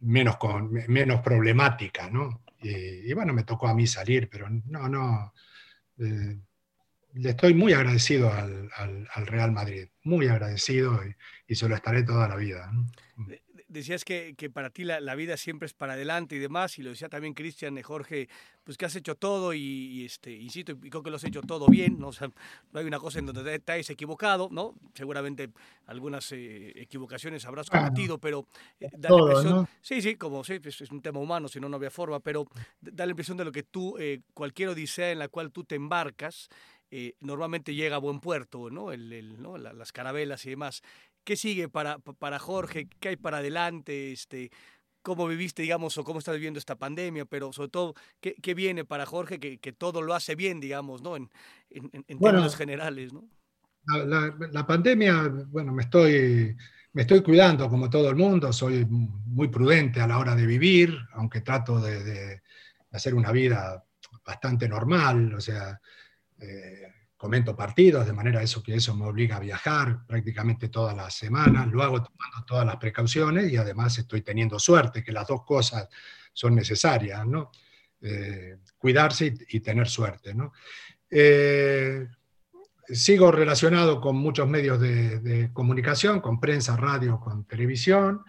menos, con, menos problemática, ¿no? Y, y bueno, me tocó a mí salir, pero no, no. eh, le estoy muy agradecido al, al- al Real Madrid, muy agradecido y, y se lo estaré toda la vida. ¿no? De, decías que, que para ti la, la, vida siempre es para adelante y demás, y lo decía también Cristian y Jorge, pues que has hecho todo y, y, este, insisto, y creo que lo has hecho todo bien, ¿no? O sea, no hay una cosa en donde te, hayas equivocado, ¿no? Seguramente algunas eh, equivocaciones habrás cometido, pero eh, da todo, la impresión, ¿no? sí, sí, como sí, es, es, un tema humano, si no, no había forma, pero da la impresión de lo que tú, eh, cualquier odisea en la cual tú te embarcas, eh, normalmente llega a buen puerto, ¿no? El, el, ¿no? La, las carabelas y demás. ¿Qué sigue para, para Jorge? ¿Qué hay para adelante? Este, ¿Cómo viviste, digamos, o cómo estás viviendo esta pandemia? Pero sobre todo, ¿qué, qué viene para Jorge que, que, todo lo hace bien, digamos, ¿no? En, en, en bueno, términos generales, ¿no? La, la, la, pandemia, bueno, me estoy, me estoy cuidando como todo el mundo, soy muy prudente a la hora de vivir, aunque trato de, de hacer una vida bastante normal, o sea, eh, comento partidos, de manera eso que eso me obliga a viajar prácticamente todas las semanas, lo hago tomando todas las precauciones y además estoy teniendo suerte, que las dos cosas son necesarias, ¿no? Eh, cuidarse y, y, tener suerte, ¿no? Eh, sigo relacionado con muchos medios de, de, comunicación, con prensa, radio, con televisión,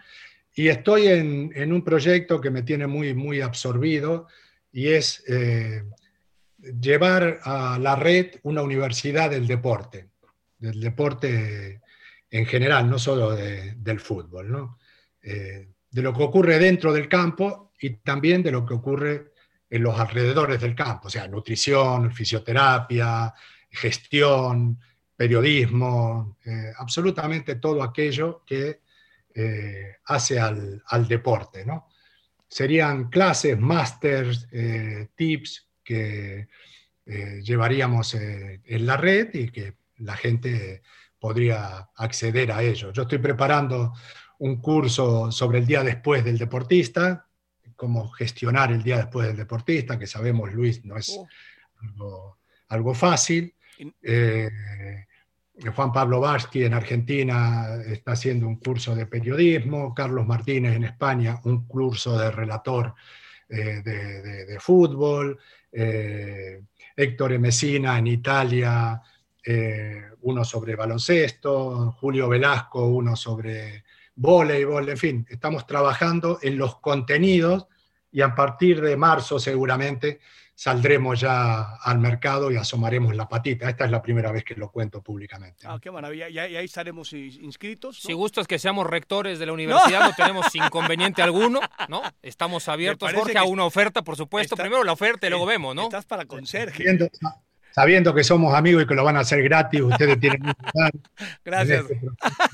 y estoy en, en, un proyecto que me tiene muy, muy absorbido y es eh, llevar a la red una universidad del deporte, del deporte en general, no solo de, del fútbol, ¿no? Eh, de lo que ocurre dentro del campo y también de lo que ocurre en los alrededores del campo, o sea, nutrición, fisioterapia, gestión, periodismo, eh, absolutamente todo aquello que eh, hace al, al, deporte, ¿no? Serían clases, másters, tips, que eh, llevaríamos eh, en la red y que la gente podría acceder a ello. Yo estoy preparando un curso sobre el día después del deportista, cómo gestionar el día después del deportista, que sabemos, Luis, no es algo, algo fácil. Eh, Juan Pablo Varsky en Argentina está haciendo un curso de periodismo, Carlos Martínez en España un curso de relator eh, de, de, de, fútbol, eh, Héctor Messina en Italia, eh, uno sobre baloncesto, Julio Velasco, uno sobre voleibol, en fin, estamos trabajando en los contenidos y a partir de marzo seguramente saldremos ya al mercado y asomaremos la patita. Esta es la primera vez que lo cuento públicamente. Ah, qué maravilla. Y ahí estaremos inscritos. ¿no? Si gustas que seamos rectores de la universidad, no, no tenemos inconveniente alguno, ¿no? Estamos abiertos, Jorge, a una oferta, por supuesto. Está, Primero la oferta y luego vemos, ¿no? Estás para conserje. Sabiendo, sabiendo, que somos amigos y que lo van a hacer gratis, ustedes tienen que Gracias. Este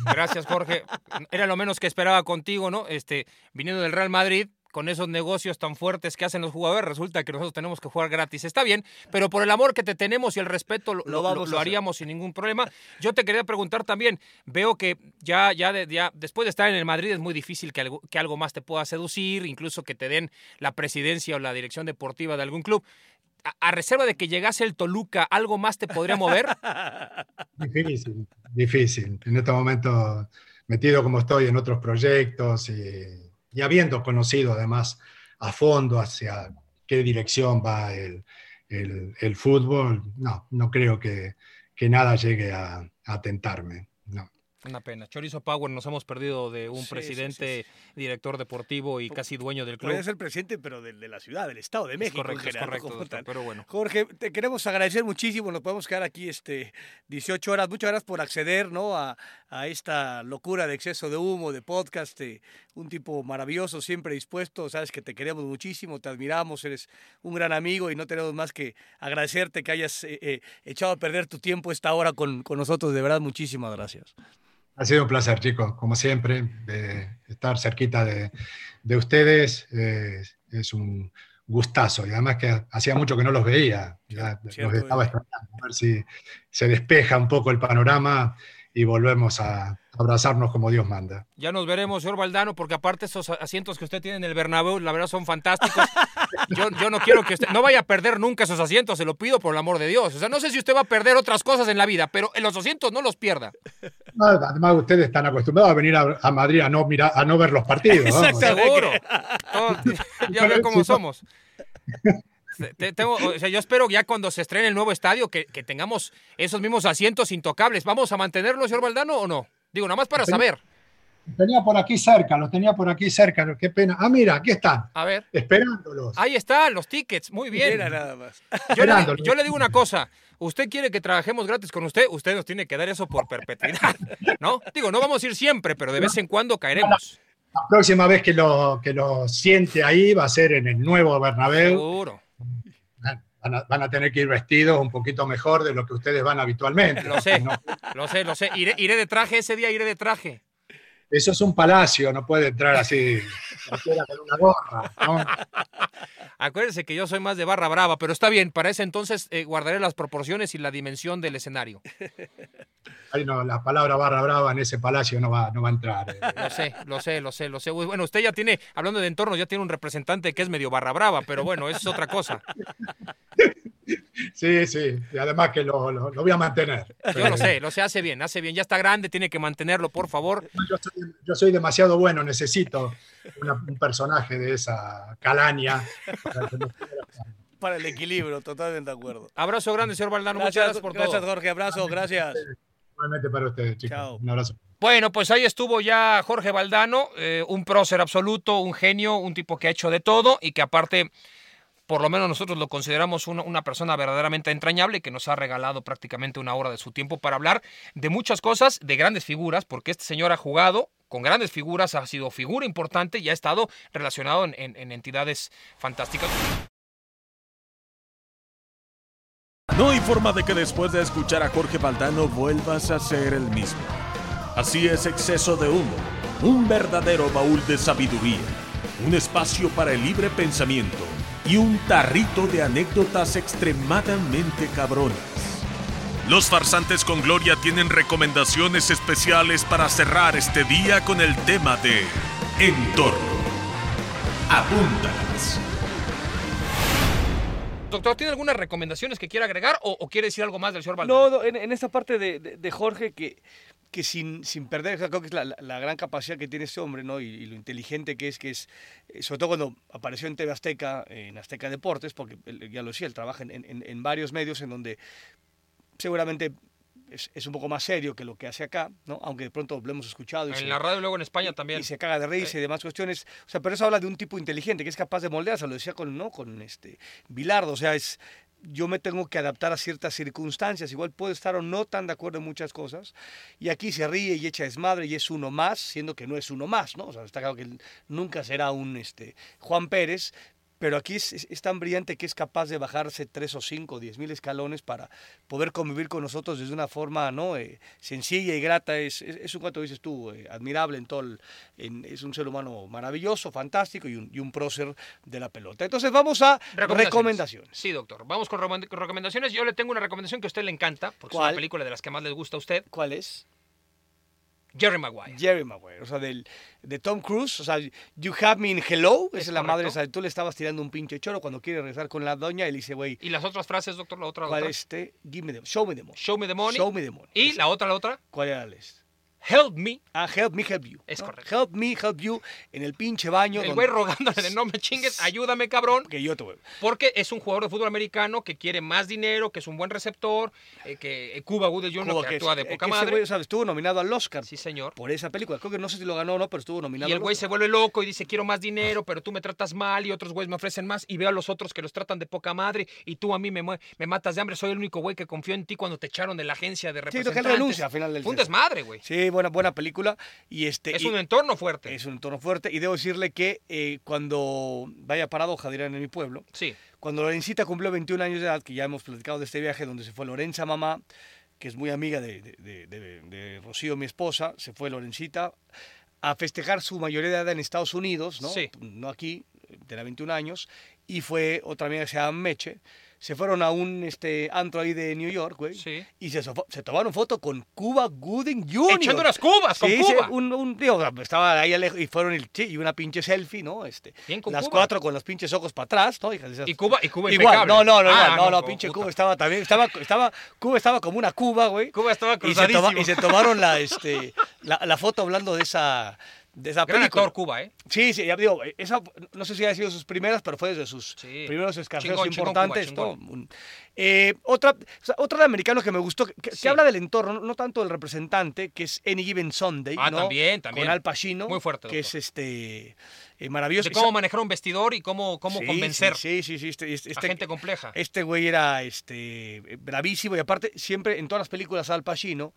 Gracias, Jorge. Era lo menos que esperaba contigo, ¿no? Este, viniendo del Real Madrid, con esos negocios tan fuertes que hacen los jugadores, resulta que nosotros tenemos que jugar gratis. Está bien, pero por el amor que te tenemos y el respeto lo, lo, lo, lo haríamos sin ningún problema. Yo te quería preguntar también, veo que ya, ya, de, ya después de estar en el Madrid es muy difícil que algo, que algo más te pueda seducir, incluso que te den la presidencia o la dirección deportiva de algún club. A, a, reserva de que llegase el Toluca, ¿algo más te podría mover? Difícil, difícil. En este momento metido como estoy en otros proyectos y y habiendo conocido además a fondo hacia qué dirección va el, el, el fútbol, no, no creo que, que nada llegue a, a tentarme. No. Una pena. Chorizo Power, nos hemos perdido de un sí, presidente, sí, sí, director deportivo y casi dueño del club. Puede ser presidente, pero de, de, la ciudad, del Estado de México. Es correcto, general, es correcto, doctor, pero bueno. Jorge, te queremos agradecer muchísimo. Nos podemos quedar aquí este 18 horas. Muchas gracias por acceder ¿no? a, a esta locura de exceso de humo, de podcast. Eh, un tipo maravilloso, siempre dispuesto. Sabes que te queremos muchísimo, te admiramos, eres un gran amigo y no tenemos más que agradecerte que hayas eh, eh, echado a perder tu tiempo esta hora con, con nosotros. De verdad, muchísimas gracias. Ha sido un placer, chicos, como siempre, de estar cerquita de, de ustedes. Eh, es un gustazo y además que hacía mucho que no los veía. Ya los estaba extrañando, a ver si se despeja un poco el panorama y volvemos a abrazarnos como Dios manda. Ya nos veremos, señor Valdano, porque aparte esos asientos que usted tiene en el Bernabéu, la verdad son fantásticos. Yo, yo no quiero que usted no vaya a perder nunca esos asientos, se lo pido por el amor de Dios. O sea, no sé si usted va a perder otras cosas en la vida, pero en los asientos no los pierda. Además, ustedes están acostumbrados a venir a, a Madrid a no, mirar, a no ver los partidos. ¿no? Seguro. ya ve cómo somos. Te, tengo, o sea, yo espero ya cuando se estrene el nuevo estadio que, que, tengamos esos mismos asientos intocables. ¿Vamos a mantenerlo, señor Valdano, o no? Digo, nada más para saber. Tenía por aquí cerca, los tenía por aquí cerca, qué pena. Ah, mira, aquí están, A ver. esperándolos. Ahí están los tickets, muy bien. Nada más. Yo le, yo le digo una cosa, usted quiere que trabajemos gratis con usted, usted nos tiene que dar eso por perpetuidad, ¿no? Digo, no vamos a ir siempre, pero de vez en cuando caeremos. La próxima vez que lo, que lo siente ahí va a ser en el nuevo Bernabéu. Seguro. Van a, van a tener que ir vestidos un poquito mejor de lo que ustedes van habitualmente. Lo sé, No, lo sé, lo sé. Iré, iré de traje ese día, iré de traje. Eso es un palacio, no puede entrar así con una gorra. ¿no? Acuérdense que yo soy más de barra brava, pero está bien, para ese entonces eh, guardaré las proporciones y la dimensión del escenario. Ahí no, la palabra barra brava en ese palacio no va, no va a entrar. eh. Lo sé, lo sé, lo sé, lo sé. Bueno, usted ya tiene, hablando de entornos, ya tiene un representante que es medio barra brava, pero bueno, eso es otra cosa. Sí, sí, y además que lo, lo- lo voy a mantener. Yo lo sé, lo sé, hace bien, hace bien. Ya está grande, tiene que mantenerlo, por favor. Yo soy, yo soy demasiado bueno, necesito una- un personaje de esa calaña. para que no- Para el equilibrio, totalmente de acuerdo. Abrazo grande, señor Valdano. Muchas Gracias, gracias por gracias todo. Jorge. Abrazo, gracias. Igualmente para ustedes, chicos. Chao. Un abrazo. Bueno, pues ahí estuvo ya Jorge Valdano, eh, un prócer absoluto, un genio, un tipo que ha hecho de todo y que aparte, por lo menos nosotros lo consideramos una, persona verdaderamente entrañable que nos ha regalado prácticamente una hora de su tiempo para hablar de muchas cosas, de grandes figuras, porque este señor ha jugado con grandes figuras, ha sido figura importante y ha estado relacionado en- en entidades fantásticas. No hay forma de que después de escuchar a Jorge Valdano vuelvas a ser el mismo. Así es exceso de humo, un verdadero baúl de sabiduría, un espacio para el libre pensamiento y un tarrito de anécdotas extremadamente cabronas. Los farsantes con gloria tienen recomendaciones especiales para cerrar este día con el tema de entorno. Apúntalas. Doctor, ¿tiene algunas recomendaciones que quiera agregar o, o quiere decir algo más del señor Valdano? No, no, en, en esta parte de, de- de Jorge que, que sin, sin perder, creo que es la, la- gran capacidad que tiene este hombre, ¿no? Y, y lo inteligente que es, que es, eh, sobre todo cuando apareció en TV Azteca, en Azteca Deportes, porque él, ya lo decía, él trabaja en, en- en varios medios en donde seguramente es, es un poco más serio que lo que hace acá, ¿no? Aunque de pronto lo hemos escuchado. y En se- la radio y luego en España también. y se caga de risa y demás cuestiones. O sea, pero eso habla de un tipo inteligente que es capaz de moldearse, lo decía con, ¿no? con este Bilardo. O sea, es yo me tengo que adaptar a ciertas circunstancias. Igual puedo estar o no tan de acuerdo en muchas cosas. Y aquí se ríe y echa desmadre y es uno más, siendo que no es uno más, ¿no? O sea, está claro que nunca será un este, Juan Pérez. Pero aquí es, es- es tan brillante que es capaz de bajarse tres o cinco, o diez mil escalones para poder convivir con nosotros desde una forma ¿no? Eh, sencilla y grata. Es, es, es un cuanto dices tú, eh, admirable en todo. el- en- es un ser humano maravilloso, fantástico y un, y un prócer de la pelota. Entonces vamos a recomendaciones. Sí, doctor. Vamos con recomend- con recomendaciones. Yo le tengo una recomendación que a usted le encanta, porque es una película de las que más les gusta a usted. ¿Cuál es? Jerry Maguire. Jerry Maguire, o sea, del, de Tom Cruise, o sea, You Have Me in Hello, esa Es es la madre, o sea, tú le estabas tirando un pinche choro cuando quiere regresar con la doña, él dice, güey, ¿Y las otras frases, doctor? La otra, la ¿cuál otra. es este? Give me the, show me the money. Show me the money. Show me the money. Y la otra, la otra. ¿Cuál era la este? Help me. Ah, help me, help you. Es ¿no? correcto. Help me, help you, en el pinche baño. El donde- güey rogándole de no me chingues, ayúdame, cabrón. Que yo te voy. Porque es un jugador de fútbol americano que quiere más dinero, que es un buen receptor, eh, que eh, Cuba Gooding Jr. Como que que, actúa de poca que ese madre. güey, o sea, estuvo nominado al Oscar Sí, señor. por esa película. Creo que no sé si lo ganó o no, pero estuvo nominado Y el güey se vuelve loco y dice, quiero más dinero, pero tú me tratas mal y otros güeyes me ofrecen más. Y veo a los otros que los tratan de poca madre y tú a mí me, me matas de hambre. Soy el único güey que confió en ti cuando te echaron de la agencia de Sí, creo que representantes. él renuncia al final del Fue un desmadre, güey. Sí, buena, buena película. Y este, Es y- un entorno fuerte. es un entorno fuerte. Y debo decirle que eh, cuando vaya paradoja, dirán en mi pueblo, Sí. Cuando Lorencita cumplió 21 años de edad, que ya hemos platicado de este viaje donde se fue Lorenza mamá, que es muy amiga de, de- de- de- Rocío, mi esposa, se fue Lorencita a festejar su mayoría de edad en Estados Unidos, ¿no? Sí. No aquí, tenía 21 años, y fue otra amiga que se llama Meche. Se fueron a un este, antro ahí de New York, güey, Sí. y se, se tomaron foto con Cuba Gooding Jr. Echando unas cubas con Sí, sí, Cuba. un, un tío, estaba ahí lejos y fueron el, sí, y una pinche selfie, ¿no? Este, Bien con las Cuba. cuatro con los pinches ojos para atrás, ¿no? Hijas de esas- Y Cuba, y Cuba Igual, impecable. no, no, no, Ah, igual, no, no, pinche puta. Cuba estaba también, estaba, estaba, Cuba estaba como una Cuba, güey. Cuba estaba Y se, toma- cruzadísimo. y se tomaron la, este, la, la foto hablando de esa, de esa Gran película. actor Cuba, ¿eh? Sí, sí, ya digo, esa no sé si ha sido sus primeras, pero fue desde sus Sí. primeros escarceos Chingón, chingón, importantes. Cuba, chingón. Eh, otra, o sea, otra de americano que me gustó, que, habla del entorno, no tanto del representante, que es Any Given Sunday, Ah, ¿no? también, también. Con Al Pacino, Muy fuerte, que es este eh, maravilloso. De cómo manejar un vestidor y cómo, cómo Sí, convencer Sí, sí, sí. Este, este- a este- gente compleja. este güey era este, bravísimo y aparte siempre en todas las películas Al Pacino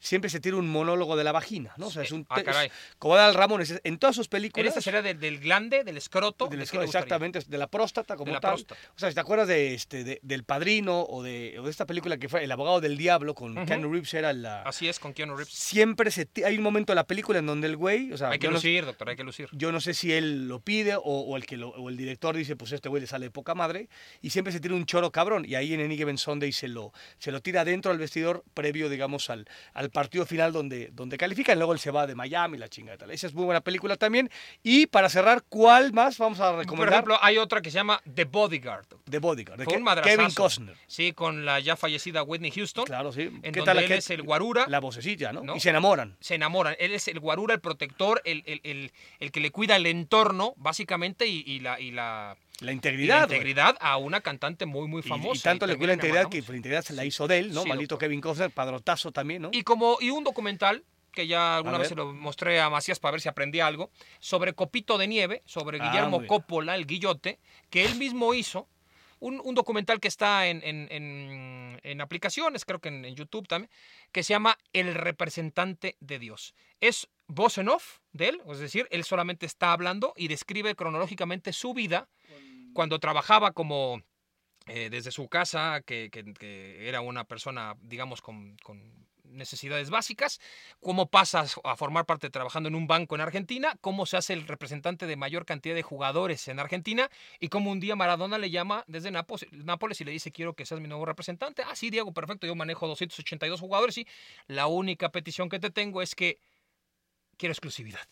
siempre se tira un monólogo de la vagina, ¿no? O sea, es un Ah, es- caray. como Adal Ramón es- en todas sus En películas esta sería del, del glande, del escroto. del ¿de qué escroto, exactamente, de la próstata como De la tal. próstata. O sea, si te acuerdas de este de- del Padrino o de, o de esta película que fue El abogado del diablo con Ujú. Keanu Reeves era la Así es, con Keanu Reeves. siempre se hay un momento en la película en donde el güey, o sea, Hay que no- lucir, doctor, hay que lucir. yo no sé si él lo pide o, o el que lo- o el director dice, pues este güey le sale de poca madre y siempre se tira un choro cabrón y ahí en Any Given Sunday se lo, se lo tira dentro del vestidor previo, digamos, al, al partido final donde, donde califican. Luego él se va de Miami, la chingada tal. Esa es muy buena película también. Y para cerrar, ¿cuál más vamos a Por recomendar? ejemplo, hay otra que se llama The Bodyguard. The Bodyguard, de Ke-. Kevin Costner. Sí, con la ya fallecida Whitney Houston. Claro, sí. En ¿Qué donde tal él es el guarura. La vocecilla, ¿no? ¿no? Y se enamoran. se enamoran. Él es el guarura, el protector, el, el- el- el que le cuida el entorno, básicamente, y, y la, y la, La y la integridad. integridad a una cantante muy, muy famosa. Y, tanto le cuida la integridad que la integridad se la hizo de él, ¿no? Sí, Maldito doctor. Kevin Costner, padrotazo también, ¿no? Y como y un documental que ya alguna vez se lo mostré a Macías para ver si aprendía algo, sobre Copito de Nieve, sobre Ah, Guillermo. Coppola, el guillote, que él mismo hizo, un, un documental que está en, en- en- en aplicaciones, creo que en, en YouTube también, que se llama El representante de Dios. Es voz en off de él, es decir, él solamente está hablando y describe cronológicamente su vida cuando trabajaba como eh, desde su casa, que, era una persona, digamos, con, necesidades básicas, cómo pasa a formar parte trabajando en un banco en Argentina, cómo se hace el representante de mayor cantidad de jugadores en Argentina y cómo un día Maradona le llama desde Nápoles, Nápoles y le dice quiero que seas mi nuevo representante. Ah, sí, Diego, perfecto, yo manejo 282 jugadores y la única petición que te tengo es que quiero exclusividad.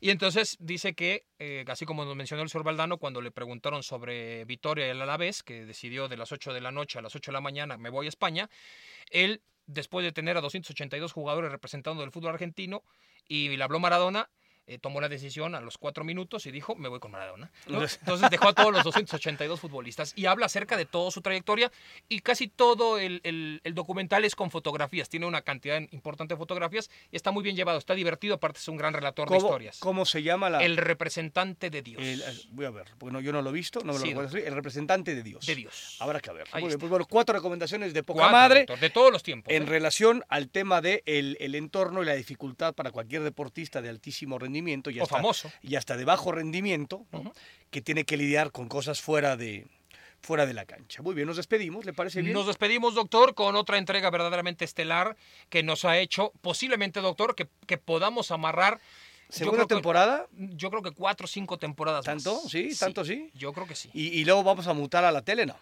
Y entonces dice que, eh, así como nos mencionó el señor Valdano, cuando le preguntaron sobre Vitoria y el Alavés, que decidió de las 8 de la noche a las 8 de la mañana, me voy a España, él, después de tener a 282 jugadores representando el fútbol argentino, y le habló Maradona, eh, tomó la decisión a los cuatro minutos y dijo, me voy con Maradona. ¿no? Entonces dejó a todos los 282 futbolistas y habla acerca de toda su trayectoria y casi todo el, el- el documental es con fotografías. Tiene una cantidad importante de fotografías y está muy bien llevado, está divertido, aparte es un gran relator de ¿Cómo, historias. cómo se llama la...? El representante de Dios. el- voy a ver, porque no, yo no lo he visto, no me lo Sí, recuerdo. El representante de Dios. de Dios. Habrá que ver. Pues bueno, cuatro recomendaciones de poca Cuatro, madre doctor, de todos los tiempos. en ¿eh? relación al tema de el, el entorno y la dificultad para cualquier deportista de altísimo rendimiento y o hasta, famoso. y hasta de bajo rendimiento, que tiene que lidiar con cosas fuera de, fuera de la cancha. Muy bien, nos despedimos, ¿le parece bien? Nos despedimos, doctor, con otra entrega verdaderamente estelar que nos ha hecho, posiblemente, doctor, que, que podamos amarrar. yo Segunda que- temporada, yo creo que cuatro o cinco temporadas más. ¿tanto? ¿Sí? ¿Tanto sí? Yo creo que sí. Y, y luego vamos a mutar a la tele, ¿no?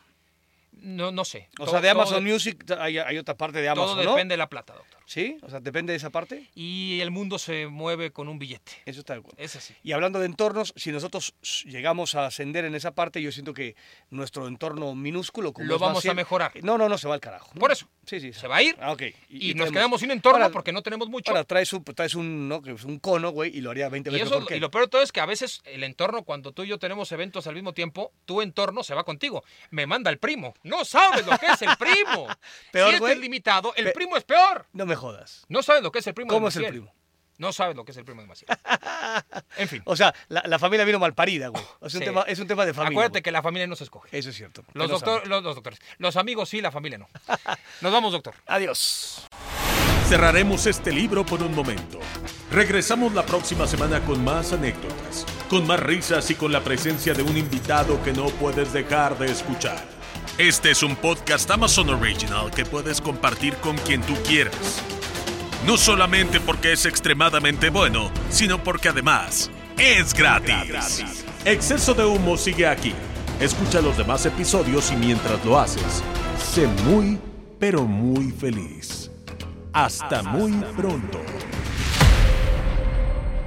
No, no sé. O Todo- sea, de todo Amazon Music hay, hay otra parte de Todo Amazon, ¿no? depende de la plata, doctor. ¿Sí? O sea, depende de esa parte. Y el mundo se mueve con un billete. Eso está de acuerdo. Es así. Y hablando de entornos, si nosotros llegamos a ascender en esa parte, yo siento que nuestro entorno minúsculo, como Lo vamos a mejorar. No, no, no, se va al carajo. ¿no? Por eso. Sí, sí. Se va a ir Ah, ok. y, nos quedamos sin entorno Ahora- porque no tenemos mucho. Ahora traes un, traes un, ¿no? un cono, güey, y lo haría 20 y, veces eso, mejor que y lo peor de todo es que a veces el entorno, cuando tú y yo tenemos eventos al mismo tiempo, tu entorno se va contigo. Me manda el primo. No sabes lo que es el primo. Peor, si güey. es limitado, el Pe- primo es peor. No me jodas. No sabes lo que es el primo ¿Cómo es el primo? No sabes lo que es el primo de Maciel. En fin. O sea, la, la familia vino mal parida, güey. Es un, Sí. tema, es un tema de familia. Acuérdate güey. que la familia no se escoge. Eso es cierto. Los, doctor- los, los doctores. Los amigos sí, la familia no. Nos vamos, doctor. Adiós. Cerraremos este libro por un momento. Regresamos la próxima semana con más anécdotas, con más risas y con la presencia de un invitado que no puedes dejar de escuchar. Este es un podcast Amazon Original que puedes compartir con quien tú quieras. No solamente porque es extremadamente bueno, sino porque además es gratis. Exceso de humo sigue aquí. Escucha los demás episodios y mientras lo haces, sé muy, pero muy feliz. Hasta muy pronto.